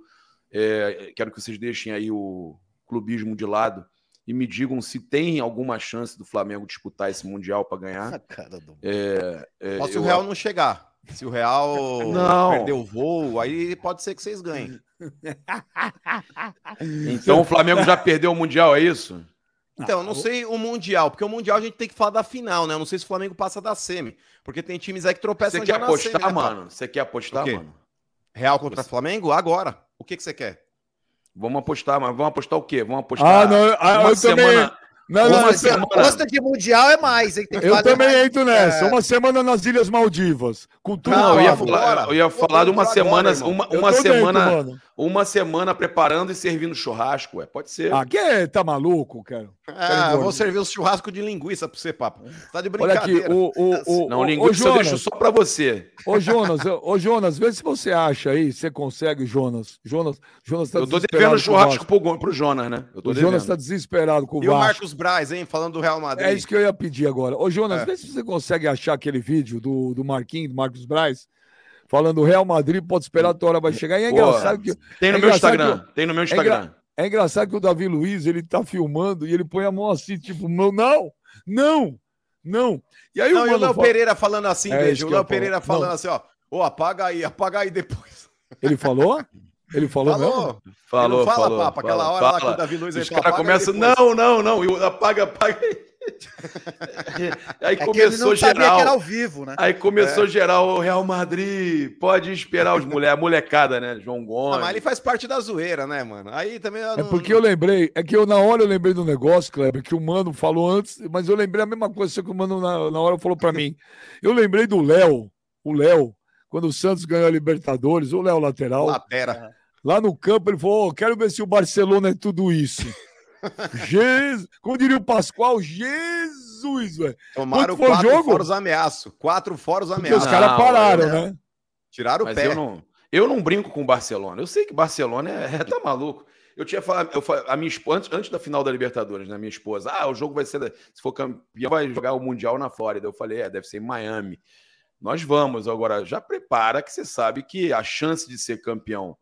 É, quero que vocês deixem aí o clubismo de lado e me digam se tem alguma chance do Flamengo disputar esse Mundial para ganhar. Do... É, é, Só se o Real não chegar. Se o Real não. perder o voo, aí pode ser que vocês ganhem. então o Flamengo já perdeu o Mundial, é isso? Então, eu não sei o Mundial, porque o Mundial a gente tem que falar da final, né? Eu não sei se o Flamengo passa da semi, porque tem times aí que tropeçam você quer apostar, semi, né, mano? Você quer apostar, mano? Real contra você... Flamengo? Agora. O que, que você quer? Vamos apostar, mas vamos apostar o quê? Vamos apostar. Ah, não, ah, uma eu semana. Também... Não, não, uma semana. Aposta de mundial é mais, hein? eu também mais... entro nessa. É... Uma semana nas Ilhas Maldivas. Com tudo. Não, eu ia falar, eu ia falar de uma semana, agora, uma, uma semana, dentro, uma semana preparando e servindo churrasco, ué. Pode ser. Ah, que tá maluco, cara? Ah, vou servir um churrasco de linguiça pra você, papo. Tá de brincadeira. Olha aqui, o, o, o, não, linguiça eu deixo só pra você. Ô, Jonas, ô, Jonas, vê se você acha aí, você consegue, Jonas. Jonas, Jonas tá Eu tô devendo churrasco pro, pro Jonas, né? Eu tô o Jonas tá desesperado com o E o Marcos Braz, hein, falando do Real Madrid. É isso que eu ia pedir agora. Ô, Jonas, é. vê se você consegue achar aquele vídeo do, do Marquinhos, do Marcos Braz, falando o Real Madrid pode esperar, a tua hora vai chegar. E é Pô, engraçado que. Tem no é meu Instagram. Que, tem no meu Instagram. É, engra, é, engraçado que o Davi Luiz, ele tá filmando e ele põe a mão assim, tipo, não, não, não. E aí não, o, e o Léo fala... Pereira falando assim, é, beijo. O Léo Pereira falando não. assim, ó. Ô, oh, apaga aí, apaga aí depois. Ele falou? Ele falou, falou. mesmo? Falou, ele fala, falou, papo, aquela hora fala. lá que o Davi Luiz Os caras começam, não, não, não, e apaga, apaga aí. Aí é começou geral. era ao vivo, né? Aí começou é. geral o Real Madrid. Pode esperar os mulher, a molecada, né? João Gomes. mas ele faz parte da zoeira, né, mano? Aí também. É porque eu lembrei, é que eu na hora eu lembrei do negócio, Kleber, que o Mano falou antes, mas eu lembrei a mesma coisa que o Mano na, na hora falou para mim. Eu lembrei do Léo, o Léo, quando o Santos ganhou a Libertadores, o Léo lateral. Latera. Lá no campo ele falou: oh, quero ver se o Barcelona é tudo isso. Jesus, como diria o Pascoal, Jesus, velho. Tomaram quatro jogo? fora os ameaços. Quatro fora os ameaços. Os caras pararam, né? Tiraram Mas o pé. Eu não, eu não brinco com o Barcelona. Eu sei que Barcelona é, é tá maluco. Eu tinha falado, eu, a minha esposa, antes, antes da final da Libertadores, né? Minha esposa, ah, o jogo vai ser, se for campeão, vai jogar o Mundial na Flórida. Eu falei, é, deve ser em Miami. nós vamos. Agora, já prepara que você sabe que a chance de ser campeão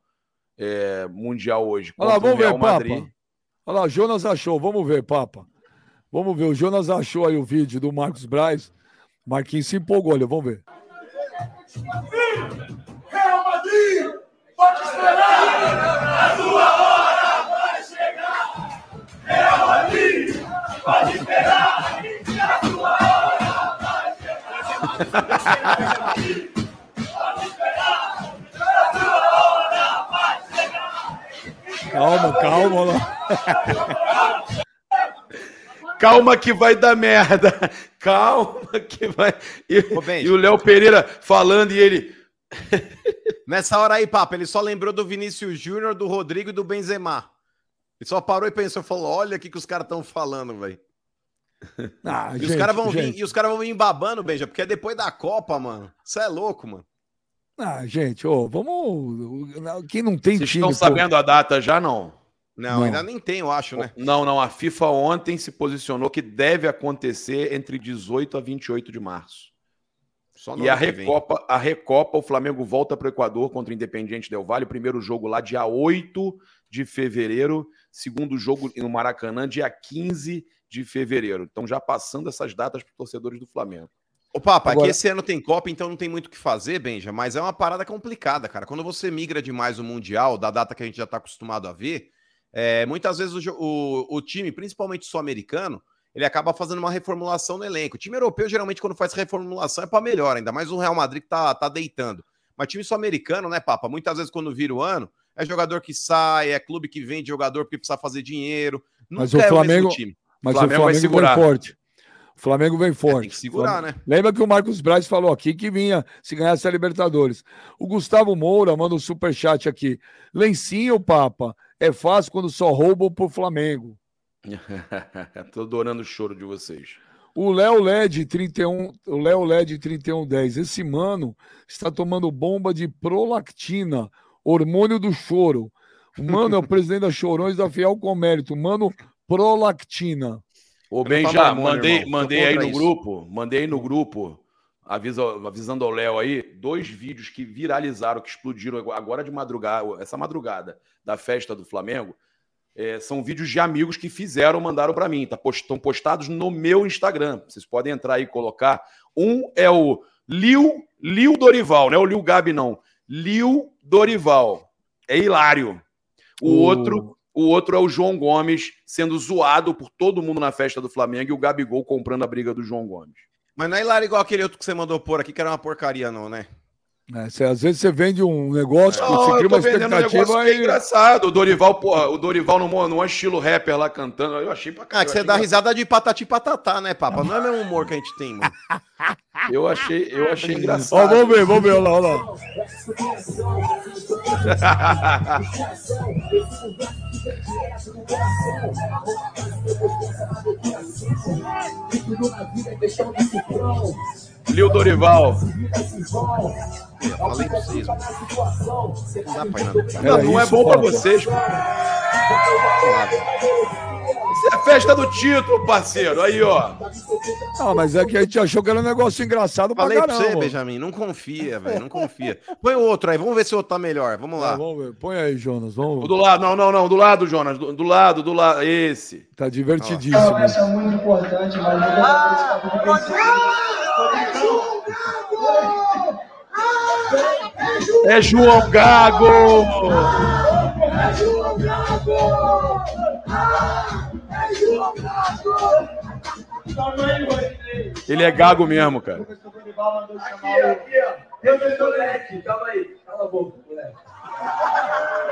é, mundial hoje. Olha lá, vamos ver, Madrid... Papa. Olha lá, Jonas achou, vamos ver, Papa. Vamos ver, o Jonas achou aí o vídeo do Marcos Braz. Marquinhos se empolgou, olha, vamos ver. Real Madrid, pode esperar, a tua hora vai chegar. Real Madrid, pode esperar, a tua hora vai chegar. Pode esperar, a tua hora vai chegar. Calma, calma lá. Calma que vai dar merda. Calma que vai. E, e o Léo Pereira falando e ele. Nessa hora aí, Papa, ele só lembrou do Vinícius Júnior, do Rodrigo e do Benzema. Ele só parou e pensou, falou: olha o que, que os caras estão falando, velho. Ah, e, os caras vão vir, e os caras vão vir babando, Benja, porque é depois da Copa, mano. Isso é louco, mano. Ah, gente, ô, vamos. Quem não tem Vocês time. Estão sabendo a data já, não? Não, não, ainda nem tem, eu acho, né? Não, não. A FIFA ontem se posicionou que deve acontecer entre 18 a 28 de março. e a Recopa, a Recopa, o Flamengo volta para o Equador contra o Independiente Del Valle. Primeiro jogo lá, dia 8 de fevereiro. Segundo jogo no Maracanã, dia 15 de fevereiro. Então, já passando essas datas para os torcedores do Flamengo. Ô, Papa, Agora... aqui esse ano tem Copa, então não tem muito o que fazer, Benja, mas é uma parada complicada, cara. Quando você migra demais o Mundial, da data que a gente já está acostumado a ver, é, muitas vezes o, o, o time, principalmente sul-americano, ele acaba fazendo uma reformulação no elenco. O time europeu, geralmente, quando faz reformulação, é para melhor, ainda mais o Real Madrid que tá, tá deitando. Mas time sul-americano, né, Papa? Muitas vezes, quando vira o ano, é jogador que sai, é clube que vende jogador porque precisa fazer dinheiro. Nunca mas o é Flamengo, o time. Mas o Flamengo, o Flamengo vem forte. Flamengo vem forte. É, tem que segurar, né? Lembra que o Marcos Braz falou aqui que vinha se ganhasse a Libertadores. O Gustavo Moura manda um superchat aqui. Lencinho, Papa. É fácil quando só roubam pro Flamengo. Tô adorando o choro de vocês. O Léo LED 31, o Léo LED 3110. Esse mano está tomando bomba de prolactina, hormônio do choro. O mano é o presidente da Chorões da Fiel Comérito. Mano, prolactina. Ô, Ben, já mandei, mandei aí no isso. grupo, mandei no grupo, avisa, avisando ao Léo aí, dois vídeos que viralizaram, que explodiram agora de madrugada, essa madrugada da festa do Flamengo, é, são vídeos de amigos que fizeram, mandaram para mim. Tá, estão postados no meu Instagram. Vocês podem entrar aí e colocar. Um é o Lil, Lil Dorival, não é o Lil Gabi, não. Lil Dorival. É hilário. O uh. outro. O outro é o João Gomes sendo zoado por todo mundo na festa do Flamengo e o Gabigol comprando a briga do João Gomes. Mas não é hilário igual aquele outro que você mandou pôr aqui, que era uma porcaria, não, né? É, cê, às vezes você vende um negócio, não, você cria uma expectativa um e... é engraçado. O Dorival, porra, o Dorival no, no estilo rapper lá cantando, eu achei pra caralho. Ah, que você dá risada de patati patatá, né, papa? Não é o mesmo humor que a gente tem, mano. eu achei, eu achei engraçado. Ó, vamos ver, vamos ver, olha lá, olha lá. Lil Dorival. Falei pra vocês, Não dá pra ir Não, não é bom pra vocês. Isso é festa do título, parceiro. Aí, ó. Ah, mas é que a gente achou que era um negócio engraçado Falei pra caramba. pra você, Benjamin. Não confia, velho. Não confia. Põe o outro aí. Vamos ver se o outro tá melhor. Vamos lá. Ah, vamos ver. Põe aí, Jonas. Vamos... O do lado. Não, não, não. Do lado, Jonas. Do, do lado, do lado. Esse. Tá divertidíssimo. É uma muito importante, mas... É João Gago! É João Gago! É João Gago! Ele é gago mesmo, cara. Aqui, aqui, ó. Eu sou moleque. Calma aí. Cala a boca, moleque.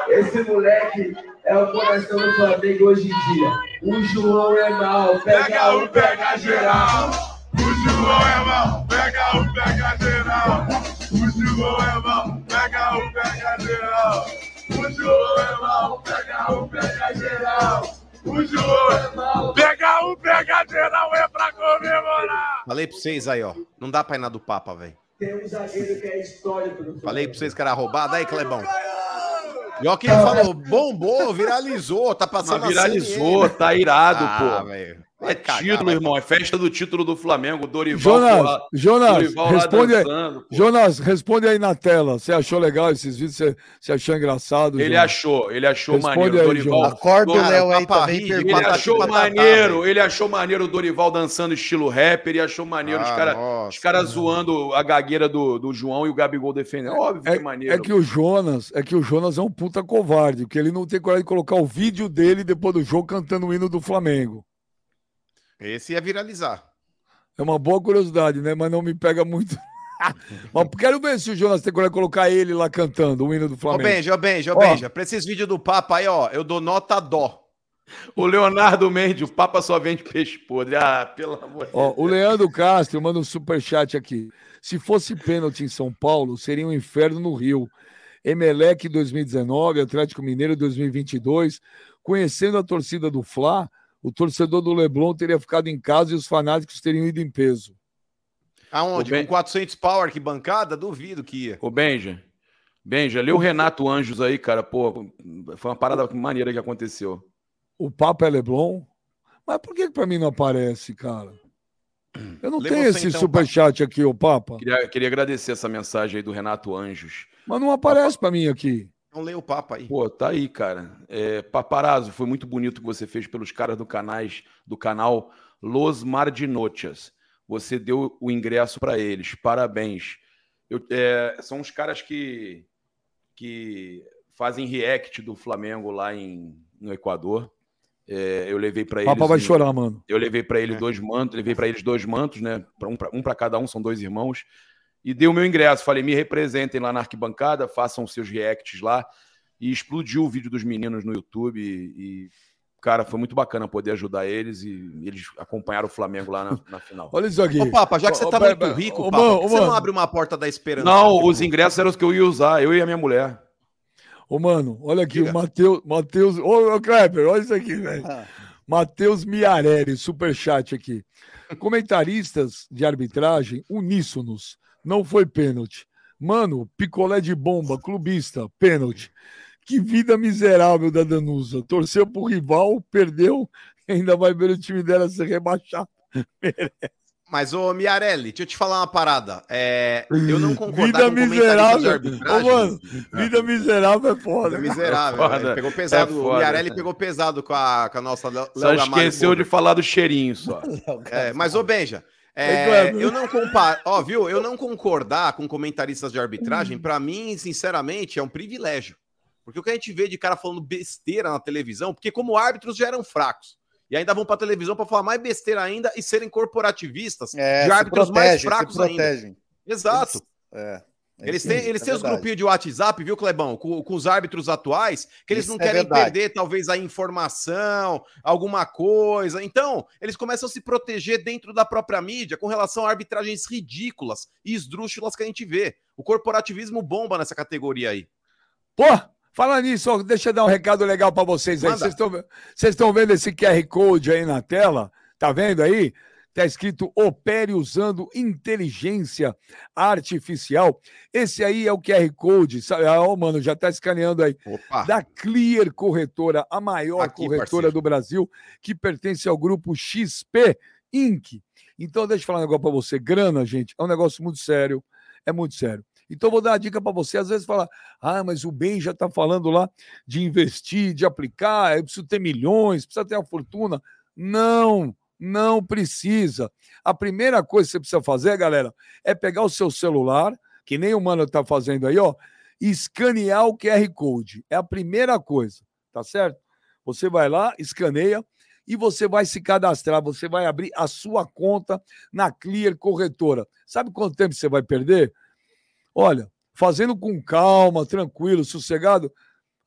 Esse moleque é o coração do Flamengo hoje em dia. O João é mal. Pega um, pega geral. O João é mal. Pega um, pega geral. O João é mal. Pega um, pega geral. O João é mal. Pega um, pega geral. O João é mal. Pega um, pega geral. É pra comemorar. Falei pra vocês aí, ó. Não dá pra ir na do Papa, velho. Tem um zagueiro que é histórico. Falei pra vocês que era roubado. Aí, Clebão. E olha que ele falou, bombou, viralizou, tá passando Mas viralizou, tá irado, ah, pô. Véio. É título, irmão. É festa do título do Flamengo. Dorival. Jonas, porra, Jonas Dorival responde, dançando, aí, Jonas, responde aí na tela. Você achou legal esses vídeos? Você, você achou engraçado? Ele Jonas? achou, ele achou responde maneiro. Aí, Dorival. Acorda o Léo aí também. Ele achou maneiro, ele achou maneiro o Dorival dançando estilo rapper e achou maneiro ah, os caras os cara zoando a gagueira do, do João e o Gabigol defendendo. É óbvio é, que é maneiro. É que o Jonas, é que o Jonas é um puta covarde, porque ele não tem coragem de colocar o vídeo dele depois do jogo cantando o hino do Flamengo. Esse ia viralizar. É uma boa curiosidade, né? Mas não me pega muito. Mas quero ver se o Jonas tem coragem de colocar ele lá cantando o hino do Flamengo. Ô, Benja, ô, Benja, ô, Benja. Pra esses vídeos do Papa aí, ó, eu dou nota dó. O Leonardo Mendes, o Papa só vende peixe podre. Ah, pelo amor de Deus. O Leandro Castro manda um superchat aqui. Se fosse pênalti em São Paulo, seria um inferno no Rio. Emelec 2019, Atlético Mineiro 2022. Conhecendo a torcida do Fla, o torcedor do Leblon teria ficado em casa e os fanáticos teriam ido em peso. Aonde? Ben... Com 400 pau arquibancada? Duvido que ia. Ô, Benja. Benja, lê o Renato Anjos aí, cara. Pô, foi uma parada maneira que aconteceu. O Papa é Leblon? Mas por que, que pra mim não aparece, cara? Eu não Lê tenho esse então, superchat aqui, ô Papa. Queria, queria agradecer essa mensagem aí do Renato Anjos. Mas não aparece para mim aqui. Não leio o Papa aí. Pô, tá aí, cara. É, Paparazzo, foi muito bonito que você fez pelos caras do, canais, do canal Los Mardinotias. Você deu o ingresso para eles. Parabéns. Eu, é, são os caras que, que fazem react do Flamengo lá em, no Equador. É, eu levei para eles. Papa vai chorar, mano. Eu levei para ele é. dois mantos, levei para eles dois mantos, né? Um para cada um, são dois irmãos e dei o meu ingresso. Falei, me representem lá na arquibancada, façam seus reacts lá. E explodiu o vídeo dos meninos no YouTube. E, cara, foi muito bacana poder ajudar eles e eles acompanharam o Flamengo lá na, na final. Olha isso aqui. Ô, Papa, já que você tá muito rico, ô, Papa, mano, você mano. não abre uma porta da esperança? Não, os ingressos eram os que eu ia usar, eu e a minha mulher. Ô, mano, olha aqui, Diga. o Matheus. Mateus, ô, ô, Kleber, olha isso aqui, velho. Ah. Matheus Miarelli, superchat aqui. Comentaristas de arbitragem uníssonos não foi pênalti. Mano, picolé de bomba, clubista, pênalti. Que vida miserável da Danusa. Torceu pro rival, perdeu, ainda vai ver o time dela ser rebaixado. Mas, ô Miarelli, deixa eu te falar uma parada. É, eu não concordo vida com miserável. Ô, mano, vida miserável é foda. Vida miserável. É foda. Pegou pesado. É foda, o Miarelli pegou pesado com a, com a nossa Léo Só esqueceu de falar do cheirinho só. É, mas, ô Benja, é, eu não comparo, ó, viu? Eu não concordar com comentaristas de arbitragem, hum. para mim, sinceramente, é um privilégio. Porque o que a gente vê de cara falando besteira na televisão, porque como árbitros já eram fracos. E ainda vão para televisão para falar mais besteira ainda e serem corporativistas é, de árbitros protege, mais fracos ainda. Exato. é. Eles têm, eles é têm os grupinhos de WhatsApp, viu, Clebão? Com, com os árbitros atuais, que eles Isso não é querem verdade. perder, talvez, a informação, alguma coisa. Então, eles começam a se proteger dentro da própria mídia com relação a arbitragens ridículas e esdrúxulas que a gente vê. O corporativismo bomba nessa categoria aí. Pô, fala nisso, deixa eu dar um recado legal para vocês aí. Vocês estão vendo esse QR Code aí na tela? Tá vendo aí? Está escrito opere usando inteligência artificial. Esse aí é o QR Code. Ah, oh, mano, já está escaneando aí. Opa. Da Clear Corretora, a maior Aqui, corretora parceiro. do Brasil, que pertence ao grupo XP Inc. Então, deixa eu falar um negócio para você. Grana, gente, é um negócio muito sério. É muito sério. Então, vou dar uma dica para você. Às vezes fala, ah, mas o bem já está falando lá de investir, de aplicar, eu preciso ter milhões, precisa ter uma fortuna. Não, não precisa. A primeira coisa que você precisa fazer, galera, é pegar o seu celular, que nem o mano está fazendo aí, ó, e escanear o QR Code. É a primeira coisa, tá certo? Você vai lá, escaneia e você vai se cadastrar, você vai abrir a sua conta na Clear Corretora. Sabe quanto tempo você vai perder? Olha, fazendo com calma, tranquilo, sossegado,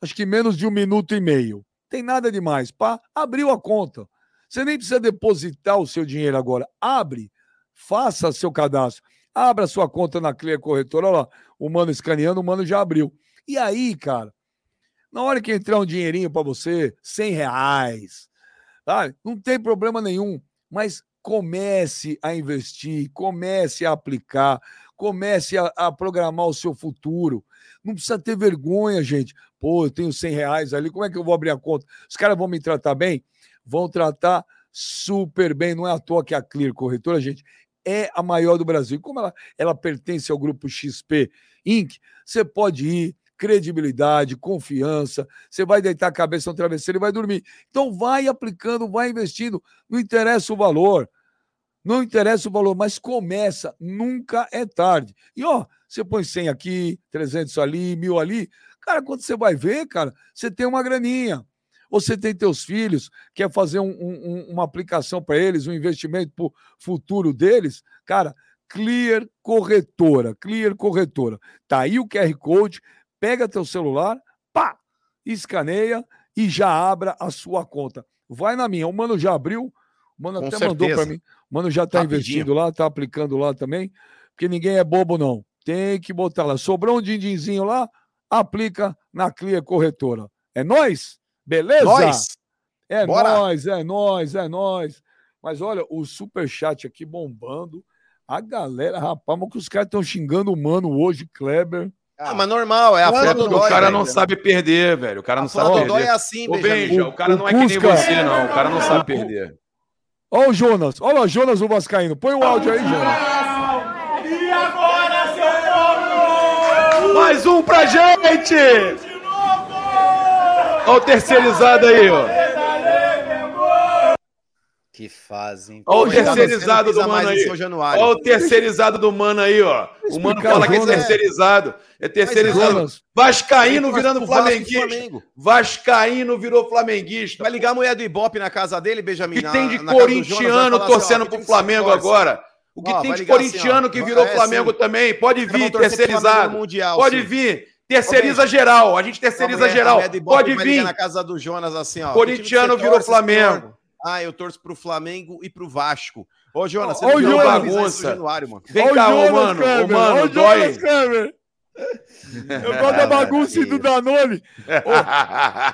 acho que menos de um minuto e meio. Tem nada demais. Pá, abriu a conta. Você nem precisa depositar o seu dinheiro agora. Abre, faça seu cadastro. Abra sua conta na Clear Corretora. Olha lá, o mano escaneando, o mano já abriu. E aí, cara, na hora que entrar um dinheirinho para você, 100 reais, tá? não tem problema nenhum, mas comece a investir, comece a aplicar, comece a, a, programar o seu futuro. Não precisa ter vergonha, gente. Pô, eu tenho 100 reais ali, como é que eu vou abrir a conta? Os caras vão me tratar bem? Vão tratar super bem. Não é à toa que a Clear Corretora, gente, é a maior do Brasil. Como ela, ela pertence ao grupo XP Inc., você pode ir, credibilidade, confiança, você vai deitar a cabeça no travesseiro e vai dormir. Então vai aplicando, vai investindo, não interessa o valor. Não interessa o valor, mas começa, nunca é tarde. E ó, você põe 100 aqui, 300 ali, mil ali. Cara, quando você vai ver, cara, você tem uma graninha. Você tem teus filhos, quer fazer um, um, uma aplicação para eles, um investimento para o futuro deles. Cara, Clear Corretora, Clear Corretora. Tá aí o QR Code, pega teu celular, pá, escaneia e já abra a sua conta. Vai na minha, o mano já abriu, o mano Com até certeza. mandou para mim. O mano já está investindo lá, está aplicando lá também, porque ninguém é bobo não. Tem que botar lá. Sobrou um din-dinzinho lá, aplica na Clear Corretora. É nós? Beleza? Nós. É Bora. nós, é nós, é nós. Mas olha, o super chat aqui bombando. A galera, rapaz, mas que os caras estão xingando o mano hoje, Kleber. Ah, mas normal, é a fé do O cara não sabe perder, velho. O cara não a sabe perder. Dói é assim, Ô, Benja, o, o cara não é que nem você, não. O cara não sabe perder. Olha o Jonas, olha o Jonas o Vascaíno. Põe o áudio aí, Jonas. E agora, seu povo? Mais um pra gente! Olha o terceirizado aí, ó. Que fazem. Olha o terceirizado do mano aí. Olha o terceirizado do mano aí, ó. O mano fala que é terceirizado. É terceirizado. Vascaíno virando flamenguista. Vascaíno virou flamenguista. Vai ligar a mulher do Ibope na casa dele, Benjamin. Que tem de corintiano torcendo pro Flamengo agora. O que tem de corintiano que virou Flamengo também. Pode vir, terceirizado. Pode vir. Terceiriza geral. A gente terceiriza geral. Pode vir. na casa do Jonas assim, ó. Corintiano virou Flamengo. Ah, eu torço pro Flamengo e pro Vasco. Ô, Jonas, você Ô, Jonas, bagunça. Januário, mano. Vem cá, ô, mano. Ô, mano, dói. Eu gosto da bagunça e do Danone.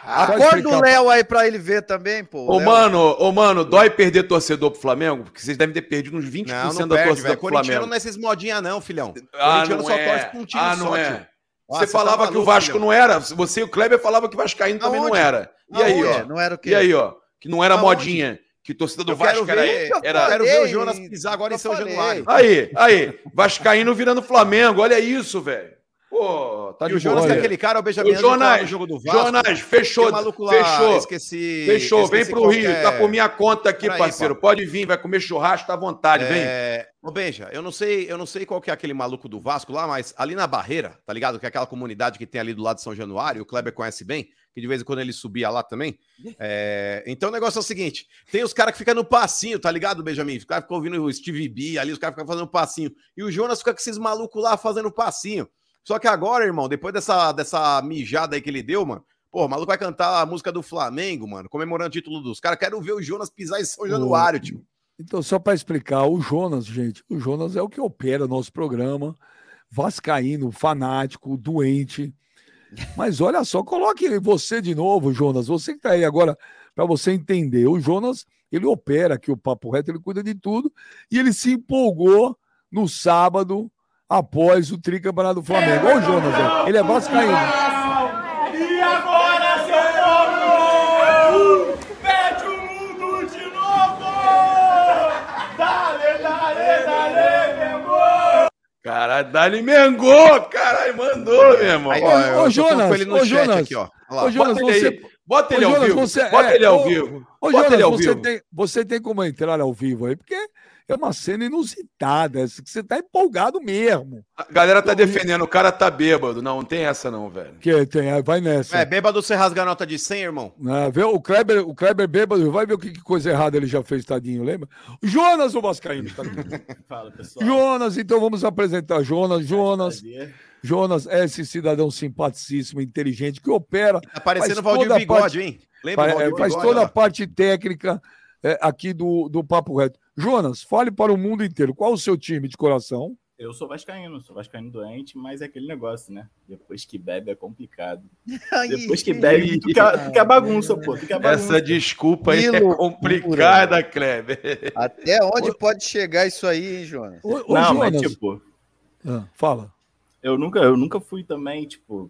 acorda o Léo aí pra ele ver também, pô. Ô, mano, ô, mano, dói perder torcedor pro Flamengo? Porque vocês devem ter perdido uns 20% não, não da perde, torcida pro Flamengo. não é esses modinha não, filhão. Ah, Corintiano só é. torce com um time ah, não só, é. Nossa, falava tá que o Vasco filhão. não era. Você e o Kleber falava que o Vascaíno também não era. E aí, ó? Não era o quê? E aí, ó? que não era Aonde? modinha. Que torcida do eu Vasco ver, era. era... Quero ver o Jonas pisar agora em São falei. Januário. Aí, aí. Vascaíno virando Flamengo. Olha isso, velho. Pô, tá e o Jonas, que é aquele cara, o Benjamin, o Jonas, jogo do Vasco. Jonas, fechou, lá, fechou. Esqueci. Fechou, esqueci vem pro qualquer... Rio, tá por minha conta aqui, aí, parceiro. Pode vir, vai comer churrasco, tá à vontade, é... vem. Ô, Benja, eu não sei, eu não sei qual que é aquele maluco do Vasco lá, mas ali na Barreira, tá ligado? Que é aquela comunidade que tem ali do lado de São Januário, o Kleber conhece bem que de vez em quando ele subia lá também. É... Então o negócio é o seguinte: tem os caras que ficam no passinho, tá ligado, Benjamin? Os caras ficam ouvindo o Steve B ali, os caras ficam fazendo passinho. E o Jonas fica com esses malucos lá fazendo passinho. Só que agora, irmão, depois dessa, dessa mijada aí que ele deu, mano, pô, o maluco vai cantar a música do Flamengo, mano, comemorando o título dos caras. Quero ver o Jonas pisar em São Januário, tio. Então, só para explicar, o Jonas, gente, o Jonas é o que opera nosso programa. Vascaíno, fanático, doente mas olha só, coloque você de novo, Jonas. Você que está aí agora para você entender. O Jonas, ele opera aqui o Papo Reto, ele cuida de tudo. E ele se empolgou no sábado após o tricampeonato do Flamengo. Olha o Jonas, ele é vascaíno. E agora, seu povo, pede o mundo de novo! Dale, dale, dale, amor! Caralho, Dali Mengô, caralho, mandou, meu irmão. Aí, ó, ô, Jonas, ô, Jonas, aqui, ó. Ô, Jonas, bota você... Ele bota ele ô, ao vivo. Você... Bota é, ele ao ô, vivo. Ô, Jonas, ele ao você, vivo. Tem, você tem como entrar ao vivo aí, porque é uma cena inusitada. Você tá empolgado mesmo. A galera tá defendendo, o cara tá bêbado. Não, não tem essa não, velho. Que tem, é, vai nessa. É, bêbado você rasga a nota de 100, irmão. É, vê, o, Kleber, o Kleber bêbado, vai ver o que, que coisa errada ele já fez, tadinho, lembra? Jonas, o Vascaíno. Tá Fala, pessoal. Jonas, então vamos apresentar Jonas. Jonas. Jonas é esse cidadão simpaticíssimo, inteligente, que opera. Tá parecendo o Valdir Bigode, parte, hein? Lembra faz, é, faz toda a parte técnica é, aqui do, do Papo Reto. Jonas, fale para o mundo inteiro. Qual o seu time de coração? Eu sou vascaíno, sou vascaíno doente, mas é aquele negócio, né? Depois que bebe é complicado. Depois que bebe, fica, fica bagunça, pô. Fica bagunça. Essa desculpa aí é complicada, Kleber. Até onde pode chegar isso aí, hein, Jonas? Ô, Não, Jonas. mas tipo... Ah, fala. Eu nunca, eu nunca fui também, tipo,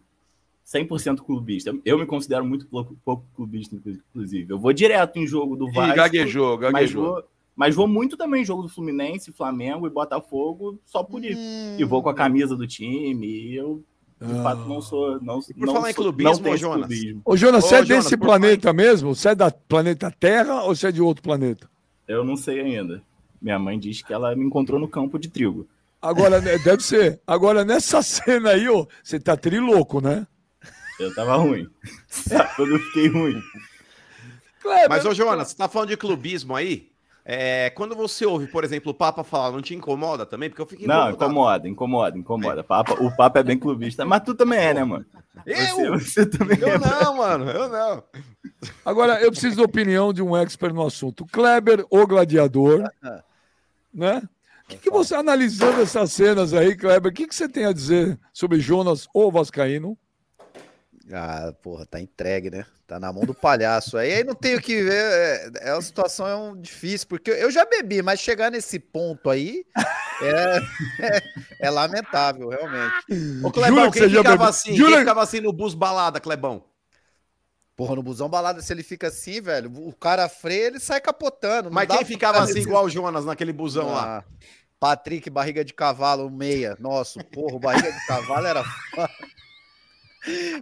100% clubista. Eu me considero muito pouco, pouco, clubista, inclusive. Eu vou direto em jogo do Vasco. E gaguejou, gaguejou. Mas vou, mas vou muito também em jogo do Fluminense, Flamengo e Botafogo só por isso. Hum. E vou com a camisa do time. E eu, de ah. fato, não sou. Não, e por não falar sou, em clubismo, não Jonas. Clubismo. Ô, Jonas, você é desse Jonas, planeta mesmo? Você é da planeta Terra ou você é de outro planeta? Eu não sei ainda. Minha mãe diz que ela me encontrou no campo de trigo. Agora, né, deve ser. Agora, nessa cena aí, ó, você tá trilouco, né? Eu tava ruim. Quando eu fiquei ruim. Mas, ô Jonas, você tá falando de clubismo aí? É, quando você ouve, por exemplo, o Papa falar, não te incomoda também? Porque eu fico Não, incomoda, incomoda, incomoda. Papa, o Papa é bem clubista, mas tu também é, né, mano? Eu? Você, você também eu é, não, mano, eu não. Agora, eu preciso da opinião de um expert no assunto. Kleber, o gladiador, né? O que, que, você, analisando essas cenas aí, Kleber, o que, que você tem a dizer sobre Jonas, o Vascaíno? Ah, porra, tá entregue, né? Tá na mão do palhaço. Aí, aí não tenho que ver. É, é uma situação é um, difícil, porque eu já bebi, mas chegar nesse ponto aí é, é, é lamentável, realmente. Ô, Clebão, quem ficava, assim, Jura... quem ficava assim no bus balada, Clebão? Porra, no busão balada, se ele fica assim, velho, o cara freia, ele sai capotando. Mas quem ficava assim, igual o Jonas, naquele busão ah, lá? Patrick, barriga de cavalo, meia. Nossa, porra, barriga de cavalo era.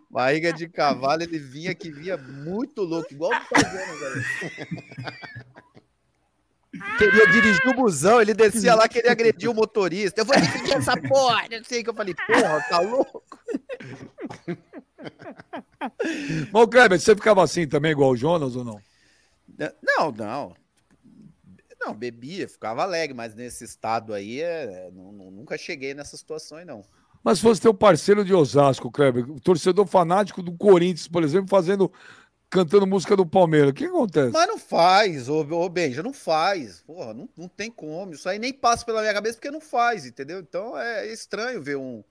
Barriga de cavalo, ele vinha que vinha muito louco, igual o fazendo, velho. Queria dirigir o busão, ele descia lá, queria agredir o motorista. Eu vou dirigir essa porra, não sei o que eu falei, porra, tá louco? Bom, Kleber, você ficava assim também, igual o Jonas ou não? Não, não. Não, bebia, ficava alegre, mas nesse estado aí, é, nunca cheguei nessas situações, não. Mas fosse teu parceiro de Osasco, Kleber, torcedor fanático do Corinthians, por exemplo, fazendo cantando música do Palmeiras. O que acontece? Mas não faz, ô, ô Benja, não faz. Porra, não, não tem como. Isso aí nem passa pela minha cabeça porque não faz, entendeu? Então é estranho ver um,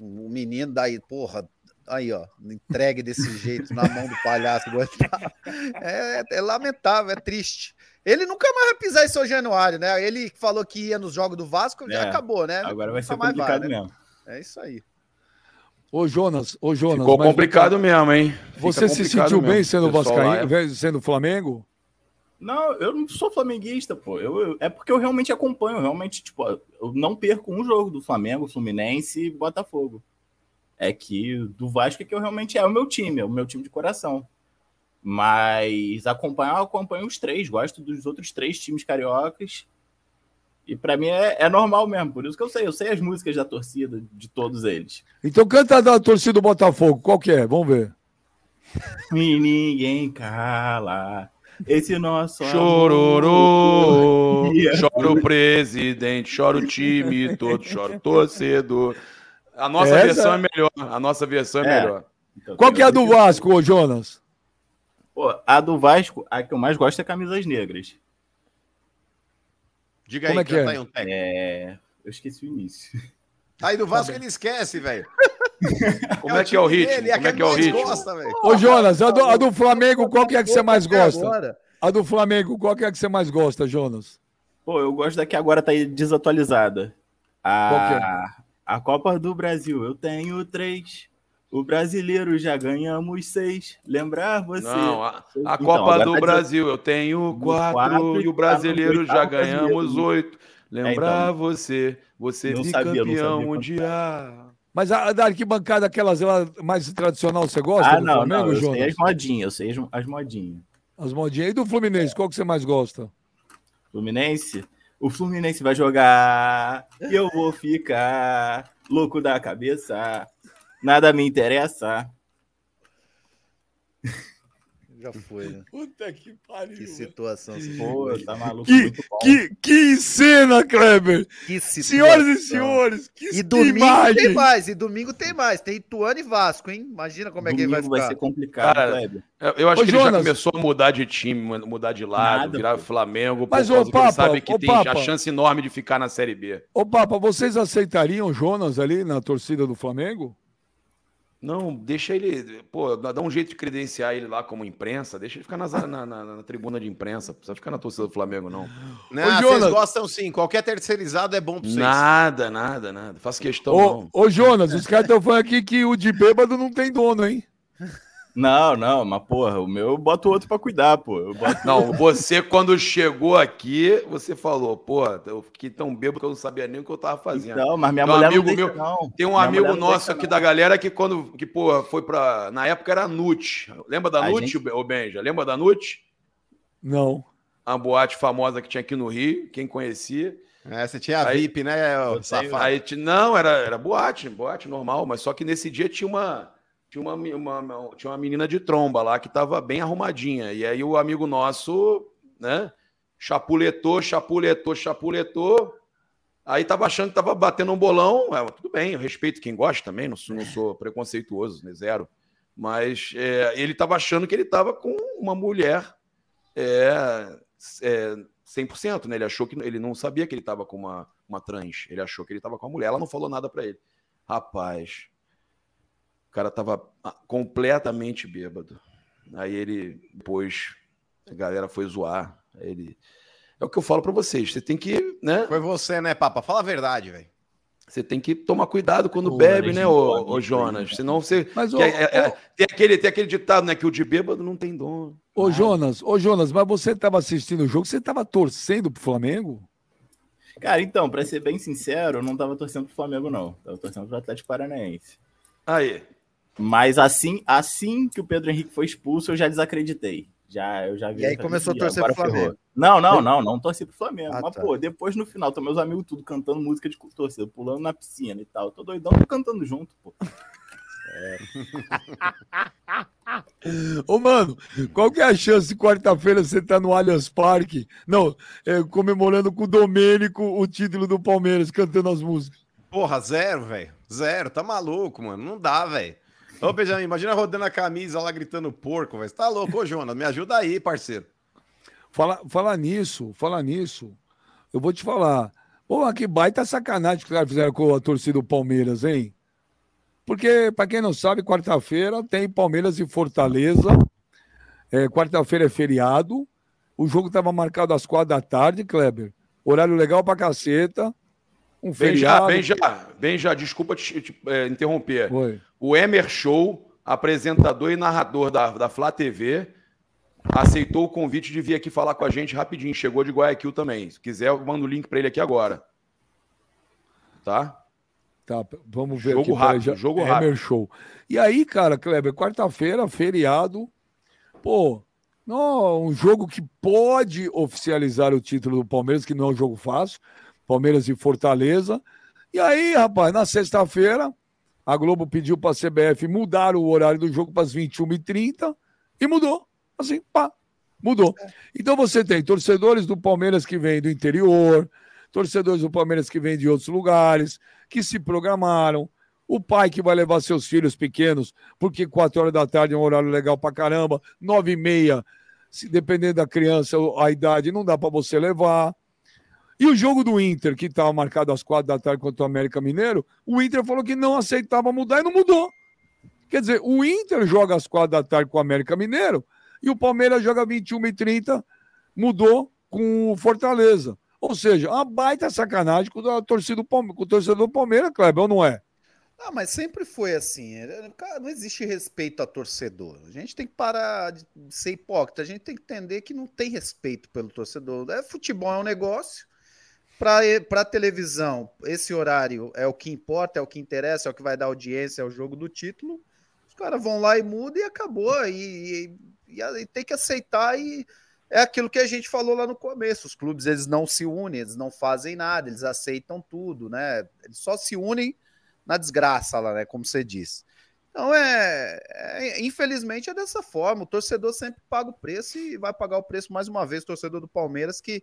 um menino daí, porra, aí, ó, entregue desse jeito na mão do palhaço. É, é, lamentável, é triste. Ele nunca mais vai pisar em São Januário, né? Ele falou que ia nos jogos do Vasco, já é, acabou, né? Agora vai ser complicado vai, né? mesmo. É isso aí. Ô Jonas, ô Jonas. Ficou complicado mesmo, hein? Fica você se sentiu bem sendo Vascaíno, é... sendo Flamengo? Não, eu não sou flamenguista, pô. Eu, eu, é porque eu realmente acompanho, realmente, tipo, eu não perco um jogo do Flamengo, Fluminense e Botafogo. É que do Vasco é que eu realmente é o meu time, é o meu time de coração. Mas acompanhar, eu acompanho os três, gosto dos outros três times cariocas. E para mim é, é, normal mesmo, por isso que eu sei, eu sei as músicas da torcida de todos eles. Então canta da torcida do Botafogo, qual que é? Vamos ver. E ninguém cala. Esse nosso Chororô, chora o presidente, chora o time todo, chora o torcedor. A nossa Essa... versão é melhor, a nossa versão é, é. melhor. Então, qual que é a do Vasco, ô Jonas? Pô, a do Vasco, a que eu mais gosto é camisas negras. Diga Como aí, é que é? Aí um é... Eu esqueci o início. Aí do Vasco ele esquece, velho. Como é, que é o ritmo? Dele, Como é que é o ritmo? Gosta, Ô, Jonas, a do, a do Flamengo, qual que é que você mais gosta? A do Flamengo, qual que é que você mais gosta, Jonas? Pô, eu gosto da que agora tá desatualizada. A, é? a Copa do Brasil, eu tenho três. O brasileiro já ganhamos seis. Lembrar você. Não, a, a então, Copa do tá Brasil eu tenho quatro, quatro e o brasileiro já ganhamos oito. Lembrar é, então, você, você bicampeão mundial. Mas a da arquibancada, aquelas mais tradicional, você gosta? Ah, não, Flamengo, não, eu Jonas? sei as modinhas, eu sei as, as modinhas. As modinhas. E do Fluminense, qual que você mais gosta? Fluminense? O Fluminense vai jogar e eu vou ficar louco da cabeça. Nada me interessa. Já foi, né? Puta que pariu. Que situação. Pô, tá maluco. Que, que, que cena, Kleber. Que Senhoras e senhores, que E domingo imagem. tem mais, e domingo tem mais. Tem Ituano e Vasco, hein? Imagina como é que vai ficar. vai ser complicado, Cara, Kleber. Eu acho Ô, que Jonas, ele já começou a mudar de time, mudar de lado, Nada, virar pô. Flamengo, Mas, ô, Papa, ele sabe que ô, tem Papa, a chance enorme de ficar na Série B. Ô, Papa, vocês aceitariam o Jonas ali na torcida do Flamengo? Não, deixa ele. Pô, dá um jeito de credenciar ele lá como imprensa. Deixa ele ficar na, na, na, na tribuna de imprensa. Não precisa ficar na torcida do Flamengo, não. Não, ô, Jonas, vocês gostam sim. Qualquer terceirizado é bom pra vocês. Nada, nada, nada. Faço questão. Ô, não. ô Jonas, os caras estão falando aqui que o de bêbado não tem dono, hein? Não, não, mas porra, o meu eu boto outro para cuidar, pô. Não, você quando chegou aqui, você falou, pô, eu fiquei tão bêbado que eu não sabia nem o que eu tava fazendo. Não, mas minha tem mulher amigo não deixa, meu, não. Tem um minha amigo nosso aqui não. da galera que quando, que pô, foi para na época era Nut. Lembra da Nut, gente... o Benja? Lembra da Nut? Não. A boate famosa que tinha aqui no Rio, quem conhecia. É, você tinha a VIP, né, safado? Aí, não, era, era boate, boate normal, mas só que nesse dia tinha uma tinha uma, uma, tinha uma menina de tromba lá que estava bem arrumadinha. E aí o amigo nosso, né, chapuletou, chapuletou, chapuletou. Aí tava achando que tava batendo um bolão. É, tudo bem, eu respeito quem gosta também, não sou, não sou preconceituoso, né, zero. Mas é, ele tava achando que ele tava com uma mulher é, é, 100%, né? Ele achou que ele não sabia que ele tava com uma, uma trans. Ele achou que ele tava com a mulher. Ela não falou nada para ele. Rapaz, cara tava ah, completamente bêbado. Aí ele, depois, a galera foi zoar. ele. É o que eu falo para vocês. Você tem que, né? Foi você, né, Papa? Fala a verdade, velho. Você tem que tomar cuidado quando Pô, bebe, né, ô, ô Jonas? Senão você. Mas, ô, é, é, é, tem, aquele, tem aquele ditado, né? Que o de bêbado não tem dono. Ô, Jonas, ô, Jonas, mas você estava assistindo o jogo, você estava torcendo pro Flamengo? Cara, então, para ser bem sincero, eu não estava torcendo pro Flamengo, não. Tava torcendo pro Atlético Paranaense. Aí. Mas assim, assim que o Pedro Henrique foi expulso, eu já desacreditei. Já, eu já vi. E aí começou a torcer pro Flamengo. Ferrou. Não, não, não, não torci pro Flamengo. Ah, mas, tá. pô, depois no final, tô meus amigos tudo cantando música de torcida, pulando na piscina e tal. Tô doidão, tô cantando junto, pô. É. Ô, mano, qual que é a chance de quarta-feira você tá no Allianz Parque? Não, é, comemorando com o Domênico o título do Palmeiras, cantando as músicas. Porra, zero, velho. Zero, tá maluco, mano. Não dá, velho. Ô, Benjamin, imagina rodando a camisa lá gritando porco, velho. Você tá louco, ô, Jonas? Me ajuda aí, parceiro. Fala, falar nisso, falar nisso, eu vou te falar. Pô, que baita sacanagem que os caras fizeram com a torcida do Palmeiras, hein? Porque, para quem não sabe, quarta-feira tem Palmeiras e Fortaleza. É, quarta-feira é feriado. O jogo estava marcado às quatro da tarde, Kleber. Horário legal pra caceta. Um bem já, bem já, bem já, desculpa te, te é, interromper. Oi. O Emer Show, apresentador e narrador da, da Flá TV, aceitou o convite de vir aqui falar com a gente rapidinho. Chegou de Guayaquil também. Se quiser, eu mando o link para ele aqui agora. Tá? Tá, vamos ver jogo aqui. Rápido, já, jogo Emer rápido. Show. E aí, cara, Kleber, quarta-feira, feriado. Pô, não, um jogo que pode oficializar o título do Palmeiras, que não é um jogo fácil. Palmeiras e Fortaleza. E aí, rapaz, na sexta-feira, a Globo pediu para a CBF mudar o horário do jogo para as 21h30 e mudou. Assim, pá, mudou. Então você tem torcedores do Palmeiras que vêm do interior, torcedores do Palmeiras que vêm de outros lugares, que se programaram, o pai que vai levar seus filhos pequenos, porque 4 horas da tarde é um horário legal para caramba, 9 e meia, dependendo da criança, a idade, não dá para você levar. E o jogo do Inter, que estava marcado às quatro da tarde contra o América Mineiro, o Inter falou que não aceitava mudar e não mudou. Quer dizer, o Inter joga às quatro da tarde com o América Mineiro e o Palmeiras joga 21 e 30 mudou com o Fortaleza. Ou seja, uma baita sacanagem com a torcida com o torcedor do Palmeiras, Kleber, ou não é? Ah, mas sempre foi assim. Cara, não existe respeito a torcedor. A gente tem que parar de ser hipócrita. A gente tem que entender que não tem respeito pelo torcedor. É, futebol é um negócio. Para a televisão, esse horário é o que importa, é o que interessa, é o que vai dar audiência, é o jogo do título. Os caras vão lá e mudam e acabou. E, e, e, tem que aceitar e é aquilo que a gente falou lá no começo. Os clubes eles não se unem, eles não fazem nada, eles aceitam tudo, né? Eles só se unem na desgraça lá, né? Como você disse. Então é, é, infelizmente é dessa forma. O torcedor sempre paga o preço e vai pagar o preço mais uma vez. O torcedor do Palmeiras que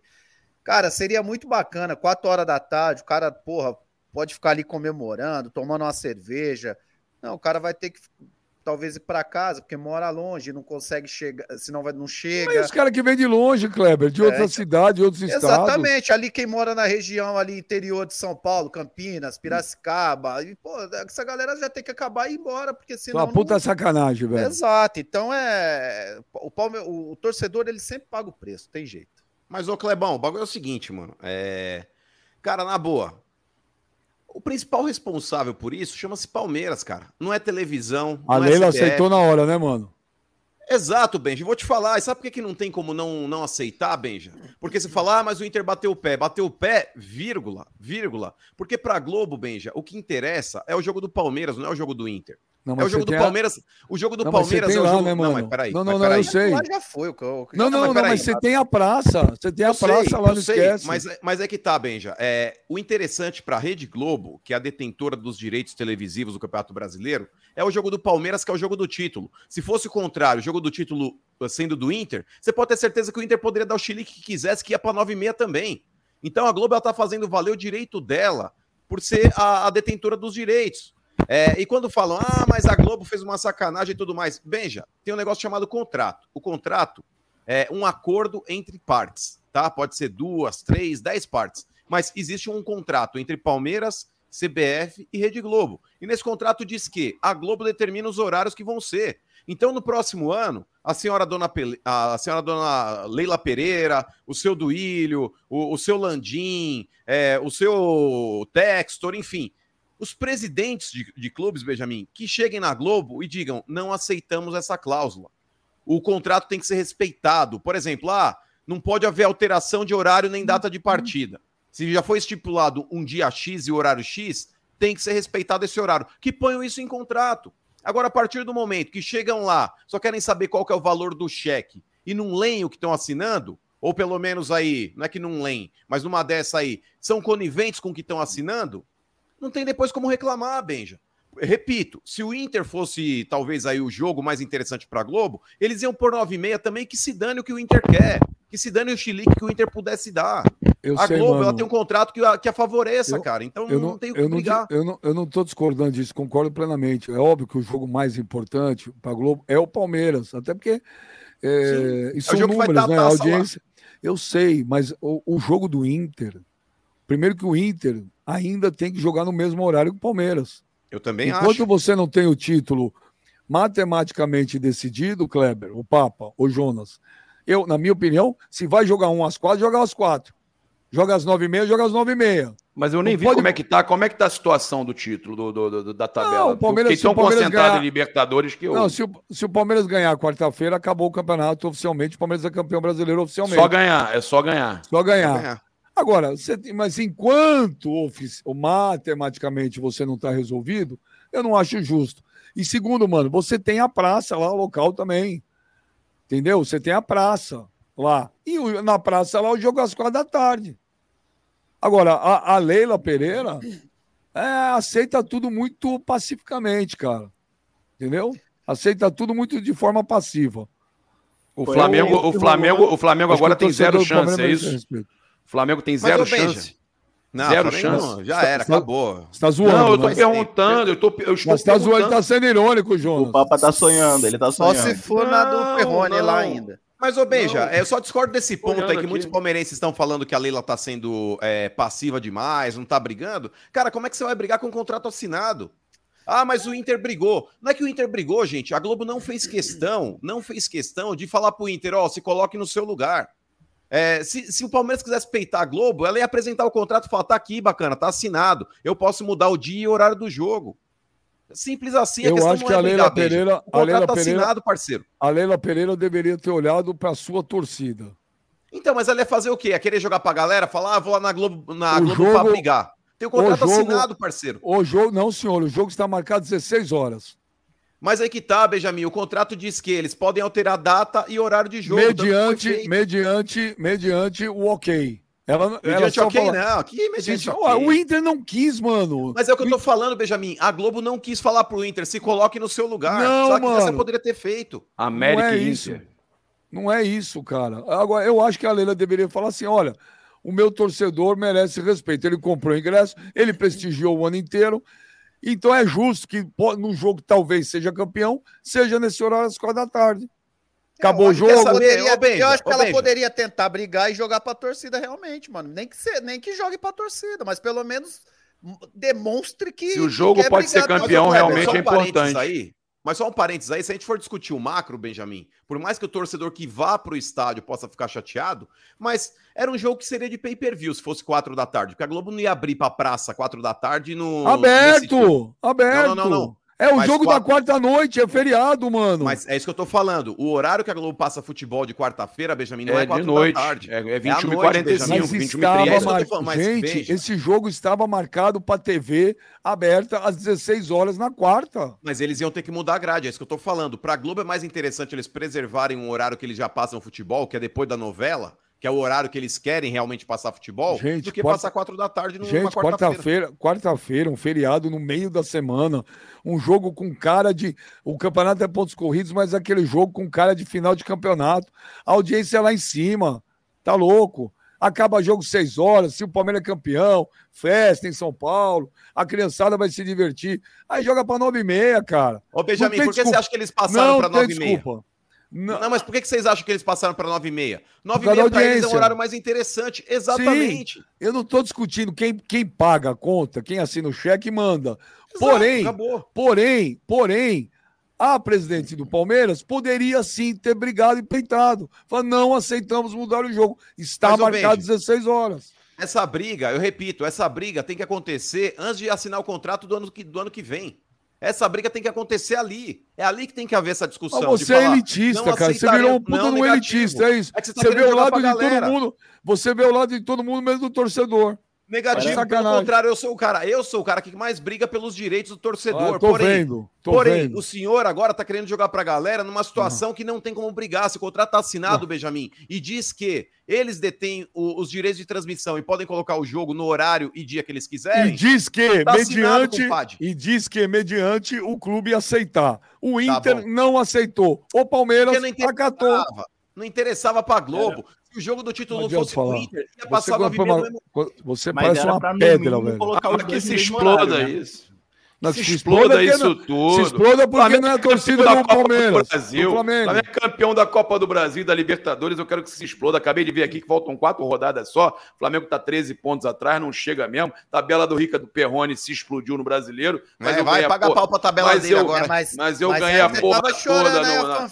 Cara, seria muito bacana, quatro horas da tarde, o cara, porra, pode ficar ali comemorando, tomando uma cerveja. Não, o cara vai ter que talvez ir para casa, porque mora longe, não consegue chegar, senão vai, não chega. Mas os caras que vem de longe, Kleber, de outra é, cidade, de outros exatamente, estados. Exatamente, ali quem mora na região ali interior de São Paulo, Campinas, Piracicaba, e, pô, essa galera já tem que acabar e ir embora, porque senão. Uma puta não... sacanagem, velho. Exato, então é. O, Palme... o torcedor, ele sempre paga o preço, tem jeito. Mas, ô Clebão, o bagulho é o seguinte, mano. É. Cara, na boa, o principal responsável por isso chama-se Palmeiras, cara. Não é televisão. A é Leila aceitou na hora, né, mano? Exato, Benja. Vou te falar. E sabe por que, que não tem como não, não aceitar, Benja? Porque você fala, ah, mas o Inter bateu o pé. Bateu o pé, vírgula, vírgula. Porque pra Globo, Benja, o que interessa é o jogo do Palmeiras, não é o jogo do Inter. Não, é o jogo do Palmeiras. A... O jogo do não, Palmeiras é o lá, jogo. Né, mano? Não, mas peraí. Não, não, mas peraí. não, eu sei. Lá já foi. O Não, não, não, mas, mas você tem a praça. Você tem a eu praça sei, lá, não sei, esquece. Mas, mas é que tá, Benja. É, o interessante pra Rede Globo, que é a detentora dos direitos televisivos do Campeonato Brasileiro, é o jogo do Palmeiras, que é o jogo do título. Se fosse o contrário, o jogo do título uh, sendo do Inter, você pode ter certeza que o Inter poderia dar o Chile que quisesse, que ia pra 9 e meia também. Então a Globo ela tá fazendo valer o direito dela por ser a, a detentora dos direitos. É, e quando falam, ah, mas a Globo fez uma sacanagem e tudo mais, veja, tem um negócio chamado contrato. O contrato é um acordo entre partes, tá? Pode ser duas, três, dez partes. Mas existe um contrato entre Palmeiras, CBF e Rede Globo. E nesse contrato diz que a Globo determina os horários que vão ser. Então, no próximo ano, a senhora dona, Pele... a senhora dona Leila Pereira, o seu Duílio, o, o seu Landim, é, o seu Textor, enfim, os presidentes de, de clubes, Benjamin, que cheguem na Globo e digam: não aceitamos essa cláusula. O contrato tem que ser respeitado. Por exemplo, ah, não pode haver alteração de horário nem data de partida. Se já foi estipulado um dia X e horário X, tem que ser respeitado esse horário. Que ponham isso em contrato. Agora, a partir do momento que chegam lá, só querem saber qual que é o valor do cheque e não leem o que estão assinando, ou pelo menos aí, não é que não leem, mas numa dessa aí, são coniventes com o que estão assinando, não tem depois como reclamar, Benja. Repito, se o Inter fosse talvez aí o jogo mais interessante para a Globo, eles iam por 9 e meia também que se dane o que o Inter quer, que se dane o chilique que o Inter pudesse dar. Eu a sei, Globo ela tem um contrato que a, que a favoreça, eu, cara. Então eu não, não tenho que eu brigar. Não, eu, não, eu não tô discordando disso, concordo plenamente. É óbvio que o jogo mais importante para a Globo é o Palmeiras, até porque é, isso é são números, né? A audiência. Lá. Eu sei, mas o, o jogo do Inter, primeiro que o Inter ainda tem que jogar no mesmo horário que o Palmeiras. Eu também Enquanto acho. Enquanto você não tem o título matematicamente decidido, Kleber, o Papa, o Jonas, eu, na minha opinião, se vai jogar um às quatro, joga às quatro. Joga às nove e meia, joga às nove e meia. Mas eu nem não vi pode... como é que tá, como é que tá a situação do título, do, do, do da tabela. Não, o Palmeiras, fiquei tão concentrado ganhar... em Libertadores que eu... Não, se o, se o Palmeiras ganhar quarta-feira, acabou o campeonato oficialmente, o Palmeiras é campeão brasileiro oficialmente. Só ganhar, é só ganhar. Só ganhar. Só ganhar. Agora, você, mas enquanto matematicamente você não está resolvido, eu não acho justo. E segundo, mano, você tem a praça lá, local também. Entendeu? Você tem a praça lá. E na praça lá o jogo é às quatro da tarde. Agora, a, a Leila Pereira é, aceita tudo muito pacificamente, cara. Entendeu? Aceita tudo muito de forma passiva. O Flamengo, o Flamengo, o Flamengo agora tem zero chance, é isso? O Flamengo tem zero Mas, chance. Não, zero chance. Já era, tá, acabou. Você tá zoando. Não, eu tô perguntando, eu, tô, eu estou Mas tá zoando, tá sendo irônico, João. O Papa tá sonhando, ele tá sonhando. Só se for não, na do Perrone lá ainda. Mas, ô Benja, eu só discordo desse ponto aí que aqui. muitos palmeirenses estão falando que a Leila tá sendo é, passiva demais, não tá brigando. Cara, como é que você vai brigar com um contrato assinado? Ah, mas o Inter brigou. Não é que o Inter brigou, gente. A Globo não fez questão, não fez questão de falar pro Inter, ó, se coloque no seu lugar. É, se, se, o Palmeiras quisesse peitar a Globo, ela ia apresentar o contrato e falar: tá aqui, bacana, tá assinado. Eu posso mudar o dia e o horário do jogo. Simples assim. Eu acho que a Leila Pereira. O contrato Leila tá Pereira, assinado, parceiro. A Leila Pereira deveria ter olhado para sua torcida. Então, mas ela ia fazer o quê? Ia querer jogar pra galera? Falar, ah, vou lá na Globo, na Globo jogo, pra brigar. Tem o contrato o jogo, assinado, parceiro. O jogo, não, senhor. O jogo está marcado 16 horas. Mas aí que tá, Benjamin, o contrato diz que eles podem alterar data e horário de jogo. Mediante, mediante, mediante o ok. Ela, mediante ela ok, fala... não. Que mediante okay. O Inter não quis, mano. Mas é o que eu tô falando, Benjamin. A Globo não quis falar pro Inter, se coloque no seu lugar. Não, Só que mano. você poderia ter feito. América não é isso. Não é isso, cara. Agora, eu acho que a Leila deveria falar assim: olha, o meu torcedor merece respeito. Ele comprou o ingresso, ele prestigiou o ano inteiro. Então é justo que no jogo que talvez seja campeão, seja nesse horário às quatro da tarde. Acabou o jogo. Poderia, Benja, eu acho que ela Benja. poderia tentar brigar e jogar pra torcida realmente, mano. Nem que, se, nem que jogue pra torcida, mas pelo menos demonstre que. Se o jogo pode ser campeão, realmente é importante. Aí, mas só um parênteses aí, se a gente for discutir o macro, Benjamin, por mais que o torcedor que vá para o estádio possa ficar chateado, mas era um jogo que seria de pay-per-view se fosse quatro da tarde, porque a Globo não ia abrir para praça quatro da tarde no. Aberto! Aberto! Não, não, não, não. É o mas jogo quatro... da quarta-noite, é feriado, mano. Mas é isso que eu tô falando. O horário que a Globo passa futebol de quarta-feira, Benjamin, não é, é quatro de noite. da tarde. É, é 21 é 45 21 h mar... mas Gente, veja. esse jogo estava marcado pra TV aberta às 16 horas na quarta. Mas eles iam ter que mudar a grade, é isso que eu tô falando. Pra Globo é mais interessante eles preservarem um horário que eles já passam futebol, que é depois da novela, que é o horário que eles querem realmente passar futebol, gente, do que quarta... passar quatro da tarde numa gente, quarta-feira. Quarta-feira, um feriado no meio da semana, um jogo com cara de. O campeonato é pontos corridos, mas é aquele jogo com cara de final de campeonato. A audiência é lá em cima. Tá louco? Acaba jogo seis horas, se o Palmeiras é campeão, festa em São Paulo, a criançada vai se divertir. Aí joga para nove e meia, cara. Ô, Benjamin, por que desculpa. você acha que eles passaram para nove e meia? Desculpa. Não, não, mas por que vocês acham que eles passaram para 9h30? 9h30 para eles é um horário mais interessante. Exatamente. Sim, eu não estou discutindo quem, quem paga a conta, quem assina o cheque manda. Exato, porém, acabou. porém, porém, a presidente do Palmeiras poderia sim ter brigado e peitado. Falar, não aceitamos mudar o jogo. Está mas, marcado Benji, 16 horas. Essa briga, eu repito, essa briga tem que acontecer antes de assinar o contrato do ano que, do ano que vem. Essa briga tem que acontecer ali. É ali que tem que haver essa discussão. Você é falar, é elitista, cara. Você virou um puta no elitista, é isso. É você, tá você vê o lado de todo mundo. Você vê o lado de todo mundo, mesmo do torcedor. Negativo, pelo contrário, eu sou o cara, eu sou o cara que mais briga pelos direitos do torcedor. Ah, tô porém, vendo, tô porém vendo. o senhor agora tá querendo jogar pra galera numa situação que não tem como brigar. Se o contrato tá assinado, não. Benjamin, e diz que eles detêm o, os direitos de transmissão e podem colocar o jogo no horário e dia que eles quiserem. E diz que, tá mediante, e diz que mediante o clube aceitar. O tá Inter tá não aceitou. O Palmeiras não acatou. Não interessava pra Globo o jogo do título não fosse falar. Inter, ia passar você, uma, você parece uma pedra, velho. Ah, que se exploda né? isso. Não, se, se exploda, isso não, tudo. Se exploda porque Flamengo não é a torcida do Palmeiras. Do Brasil. Flamengo. Flamengo é campeão da Copa do Brasil da Libertadores. Eu quero que se exploda. Acabei de ver aqui que faltam quatro rodadas só. O Flamengo está 13 pontos atrás, não chega mesmo. Tabela do Rica do Perrone se explodiu no brasileiro. Mas é, eu vai pagar pau pra tabela mas dele eu, agora. Mas, mas eu mas ganhei a porra toda. No,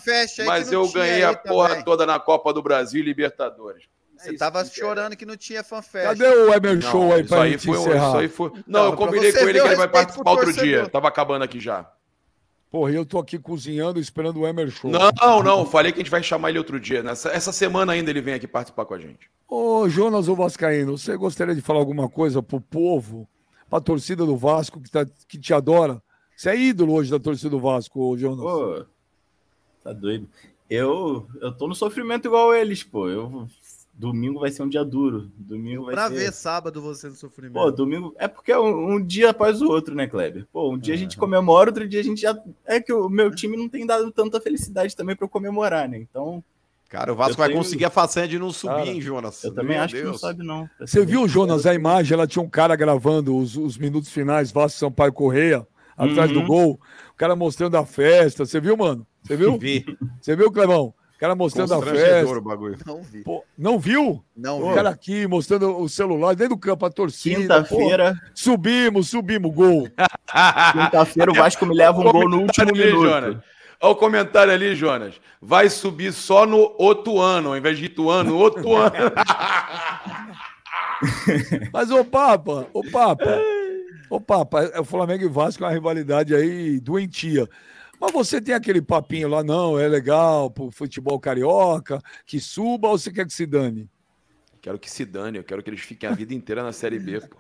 mas eu ganhei a porra toda na Copa do Brasil e Libertadores. Você é tava chorando que não tinha fanfest. Cadê o Weber Show aí pra gente foi, encerrar? Isso aí foi... Não, não eu combinei com ele que ele vai participar outro dia. Tava acabando aqui já. Porra, eu tô aqui cozinhando esperando o Emer Show. Não, não, falei que a gente vai chamar ele outro dia. Nessa, essa semana ainda ele vem aqui participar com a gente. Ô, Jonas o Vascaíno, você gostaria de falar alguma coisa pro povo, pra torcida do Vasco que, tá, que te adora? Você é ídolo hoje da torcida do Vasco, Jonas. Pô, tá doido. Eu, eu tô no sofrimento igual eles, pô. Eu Domingo vai ser um dia duro. Domingo vai pra ser... ver sábado você no sofrimento. Pô, domingo. É porque é um, um dia após o outro, né, Kleber? Pô, um dia a gente comemora, outro dia a gente já. É que o meu time não tem dado tanta felicidade também para eu comemorar, né? Então. Cara, o Vasco vai tenho... conseguir a façanha de não subir, Cara, hein, Jonas? Eu também Meu acho Deus. que não sobe, não. Você viu, Jonas, a imagem? Ela tinha um cara gravando os, os minutos finais, Vasco Sampaio Correia, atrás uhum. do gol. O cara mostrando a festa. Você viu, mano? Você viu? Vi. Você viu, Clevão? Cara mostrando a festa. O bagulho. Não vi. Pô, não viu? Não vi. O cara aqui mostrando o celular dentro do campo, a torcida. Quinta-feira. Subimos, subimos, gol. Quinta-feira o Vasco me leva um gol no último ali, minuto. Jonas. Olha o comentário ali, Jonas. Vai subir só no outro ano, ao invés de Ituano, outro ano. Mas, ô Papa, ô Papa, ô Papa, é o Flamengo e Vasco é uma rivalidade aí doentia. Mas você tem aquele papinho lá, não, é legal pro futebol carioca, que suba ou você quer que se dane? Quero que se dane, eu quero que eles fiquem a vida inteira na Série B, pô.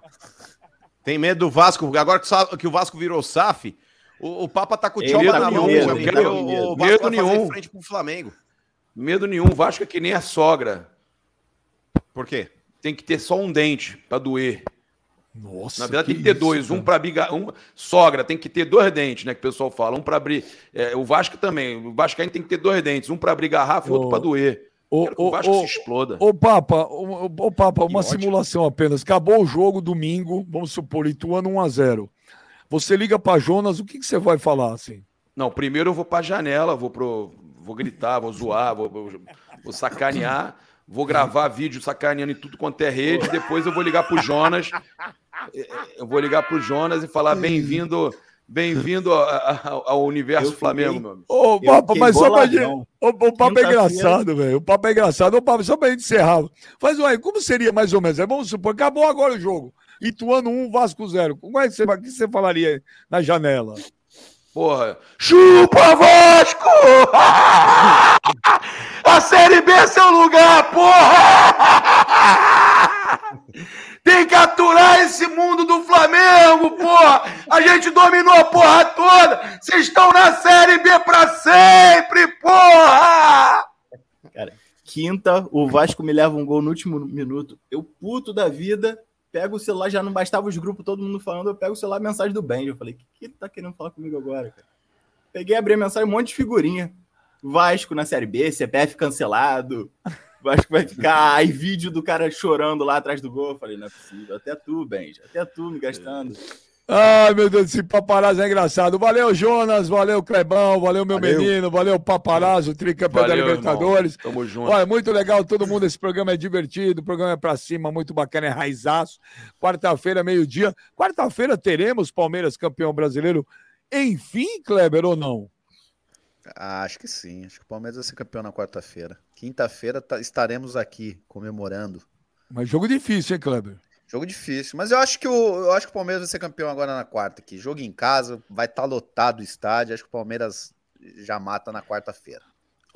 Tem medo do Vasco, agora que o Vasco virou SAF, o, o Papa tá com o Tchau na mão, medo, medo, o, o Vasco medo nenhum. frente pro Flamengo. Medo nenhum, o Vasco é que nem a sogra. Por quê? Tem que ter só um dente para doer. Nossa. Na verdade, tem que ter isso, dois. Cara. Um para brigar. Um, sogra tem que ter dois dentes, né? Que o pessoal fala. Um para abrir. É, o Vasco também. O Vasco tem que ter dois dentes. Um para abrir garrafa e outro para doer. O, o, o Vasco o, se exploda. Ô, Papa, ô, ô Papa, uma simulação apenas. Acabou o jogo domingo, vamos supor, Ituano 1x0. você liga para Jonas, o que, que você vai falar assim? Não, primeiro eu vou para a janela, vou pro, vou gritar, vou zoar, vou, vou, vou sacanear, vou gravar vídeo sacaneando em tudo quanto é rede, depois eu vou ligar pro Jonas, eu vou ligar pro Jonas e falar bem-vindo Bem-vindo ao, universo eu Flamengo, meu amigo. Ô, papo, mas só pra gente. O, o papo é engraçado, velho. O papo é engraçado. Ô, papo, só pra gente encerrar. Faz aí, como seria mais ou menos? É, vamos supor, acabou agora o jogo. Ituano 1, Vasco 0. Como é que você, que você falaria na janela? Porra. Chupa Vasco! A Série B é seu lugar, porra! Tem que aturar esse mundo do Flamengo, porra! A gente dominou a porra toda! Vocês estão na Série B pra sempre, porra! Cara, quinta, o Vasco me leva um gol no último minuto. Eu, puto da vida, pego o celular, já não bastava os grupos, todo mundo falando, eu pego o celular, mensagem do Ben. Eu falei, o que, que ele tá querendo falar comigo agora, cara? Peguei, abri a mensagem, um monte de figurinha. Vasco na Série B, CPF cancelado, acho que vai ficar aí vídeo do cara chorando lá atrás do gol. Eu falei, não é possível. Até tu, Benja. Até tu me gastando. Ai, meu Deus, esse paparazzo é engraçado. Valeu, Jonas, valeu, Clebão, valeu, meu valeu. menino, valeu, paparazzo, tricampeão valeu, da Libertadores. Irmão. Tamo junto. Olha, muito legal, todo mundo, esse programa é divertido, o programa é pra cima, muito bacana, é raizaço. Quarta-feira, meio-dia. Quarta-feira teremos Palmeiras campeão brasileiro. Enfim, Kleber, ou não? Ah, acho que sim. Acho que o Palmeiras vai ser campeão na quarta-feira. Quinta-feira tá, estaremos aqui comemorando. Mas jogo difícil, hein, Kleber? Jogo difícil. Mas eu acho que o, eu acho que o Palmeiras vai ser campeão agora na quarta aqui. Jogo em casa, vai estar tá lotado o estádio. Acho que o Palmeiras já mata na quarta-feira.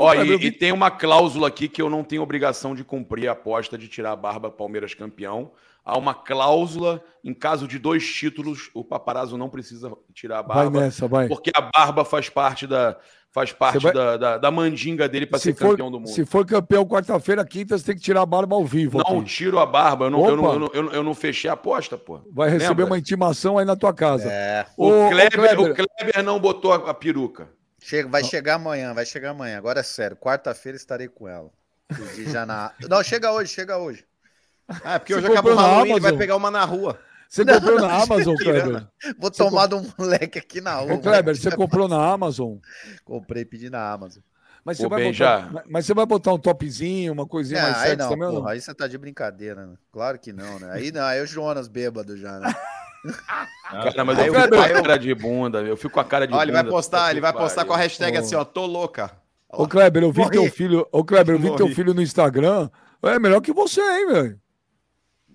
Olha, e, e, tem uma cláusula aqui que eu não tenho obrigação de cumprir a aposta de tirar a barba Palmeiras campeão. Há uma cláusula, em caso de dois títulos, o paparazzo não precisa tirar a barba. Vai nessa, vai. Porque a barba faz parte da, faz parte vai... da, da, da, mandinga dele para ser for, campeão do mundo. Se for campeão quarta-feira, quinta, você tem que tirar a barba ao vivo. Não, aqui. tiro a barba. Eu não, eu não, eu, não, eu, não, eu, não, fechei a aposta, pô. Vai receber Lembra? uma intimação aí na tua casa. É. O, o, Kleber, o, Kleber... o Kleber não botou a, a peruca. Chega, vai não. chegar amanhã, vai chegar amanhã. Agora é sério. Quarta-feira estarei com ela. Já na... Não, chega hoje, chega hoje. Ah, é porque hoje acabou o Halloween, ele vai pegar uma na rua. Você não, comprou na Amazon, Kleber? Vou você tomar comp... de um moleque aqui na rua. Ô, Kleber, você comprou na Amazon? Comprei, pedi na Amazon. Mas você, vai botar, já. mas você vai botar um topzinho, uma coisinha mais sexy não, também? Porra, não? Aí você tá de brincadeira, né? Claro que não, né? Aí não, aí é o Jonas bêbado já, né? Cara, mas eu, eu fico com a cara de bunda, eu fico com a cara de Olha, bunda. ele vai postar, ele vai postar com a hashtag oh. assim, ó, tô louca. Ô, Kleber, eu vi Morri. teu filho. Ô, Kleber, eu vi Morri. teu filho no Instagram. É melhor que você, hein, velho?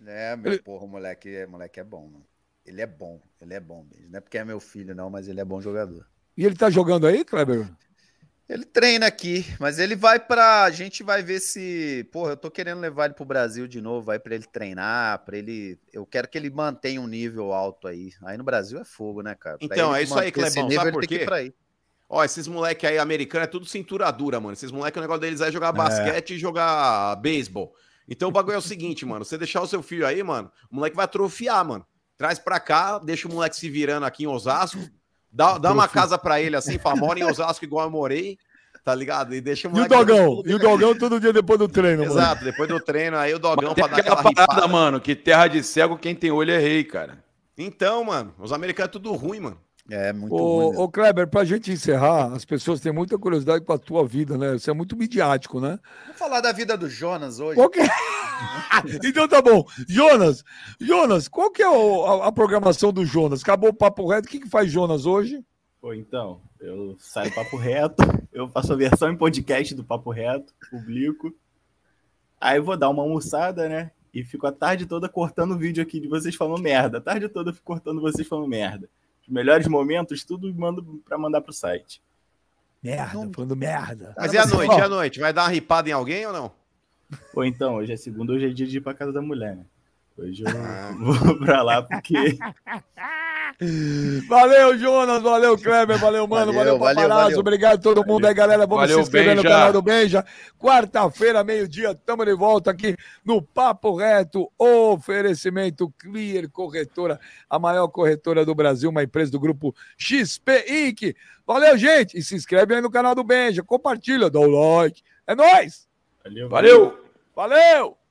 É, meu ele... porra, o moleque, moleque é bom, mano. Ele é bom, ele é bom mesmo. Não é porque é meu filho, não, mas ele é bom jogador. E ele tá jogando aí, Kleber? Ele treina aqui, mas ele vai pra. A gente vai ver se. Porra, eu tô querendo levar ele pro Brasil de novo, vai para ele treinar, para ele. Eu quero que ele mantenha um nível alto aí. Aí no Brasil é fogo, né, cara? Pra então, é isso aí, Clebão. Nível, sabe por quê? Ó, esses moleque aí americano é tudo cintura dura, mano. Esses moleque, o negócio deles é jogar é. basquete e jogar beisebol. Então o bagulho é o seguinte, mano. Você deixar o seu filho aí, mano, o moleque vai atrofiar, mano. Traz pra cá, deixa o moleque se virando aqui em Osasco. Dá, dá uma casa pra ele assim, famosa em Osasco, igual eu morei. Tá ligado? E deixa o. E o Dogão? E o Dogão todo dia depois do treino, Exato, mano. depois do treino, aí o Dogão pra dar aquela parada, ripada. mano, que terra de cego, quem tem olho é rei, cara. Então, mano, os americanos é tudo ruim, mano. É, muito ô, ruim. Ô, Kleber, pra gente encerrar, as pessoas têm muita curiosidade com a tua vida, né? Você é muito midiático, né? Vamos falar da vida do Jonas hoje. Qual que... É? então tá bom. Jonas, Jonas, qual que é a, a, programação do Jonas? Acabou o papo reto, o que, que faz Jonas hoje? Pô, então, eu saio papo reto, eu faço a versão em podcast do papo reto, publico. Aí eu vou dar uma almoçada, né? E fico a tarde toda cortando o vídeo aqui de vocês falando merda. A tarde toda eu fico cortando vocês falando merda os melhores momentos, tudo mando para mandar pro site. Merda, não... falando merda. Mas e a noite? E a noite? Vai dar uma ripada em alguém ou não? Ou então, hoje é segunda, hoje é dia de ir pra casa da mulher, né? Hoje eu ah. vou pra lá porque. Valeu, Jonas, valeu, Kleber, valeu, mano, valeu, valeu paparazzo, obrigado a todo mundo aí, galera. Vamos valeu, se inscrever Benja. no canal do Benja. Quarta-feira, meio-dia, estamos de volta aqui no Papo Reto. Oferecimento Clear Corretora, a maior corretora do Brasil, uma empresa do grupo XP Inc. Valeu, gente, e se inscreve aí no canal do Benja, compartilha, dá o like. É nóis! Valeu! Valeu! valeu.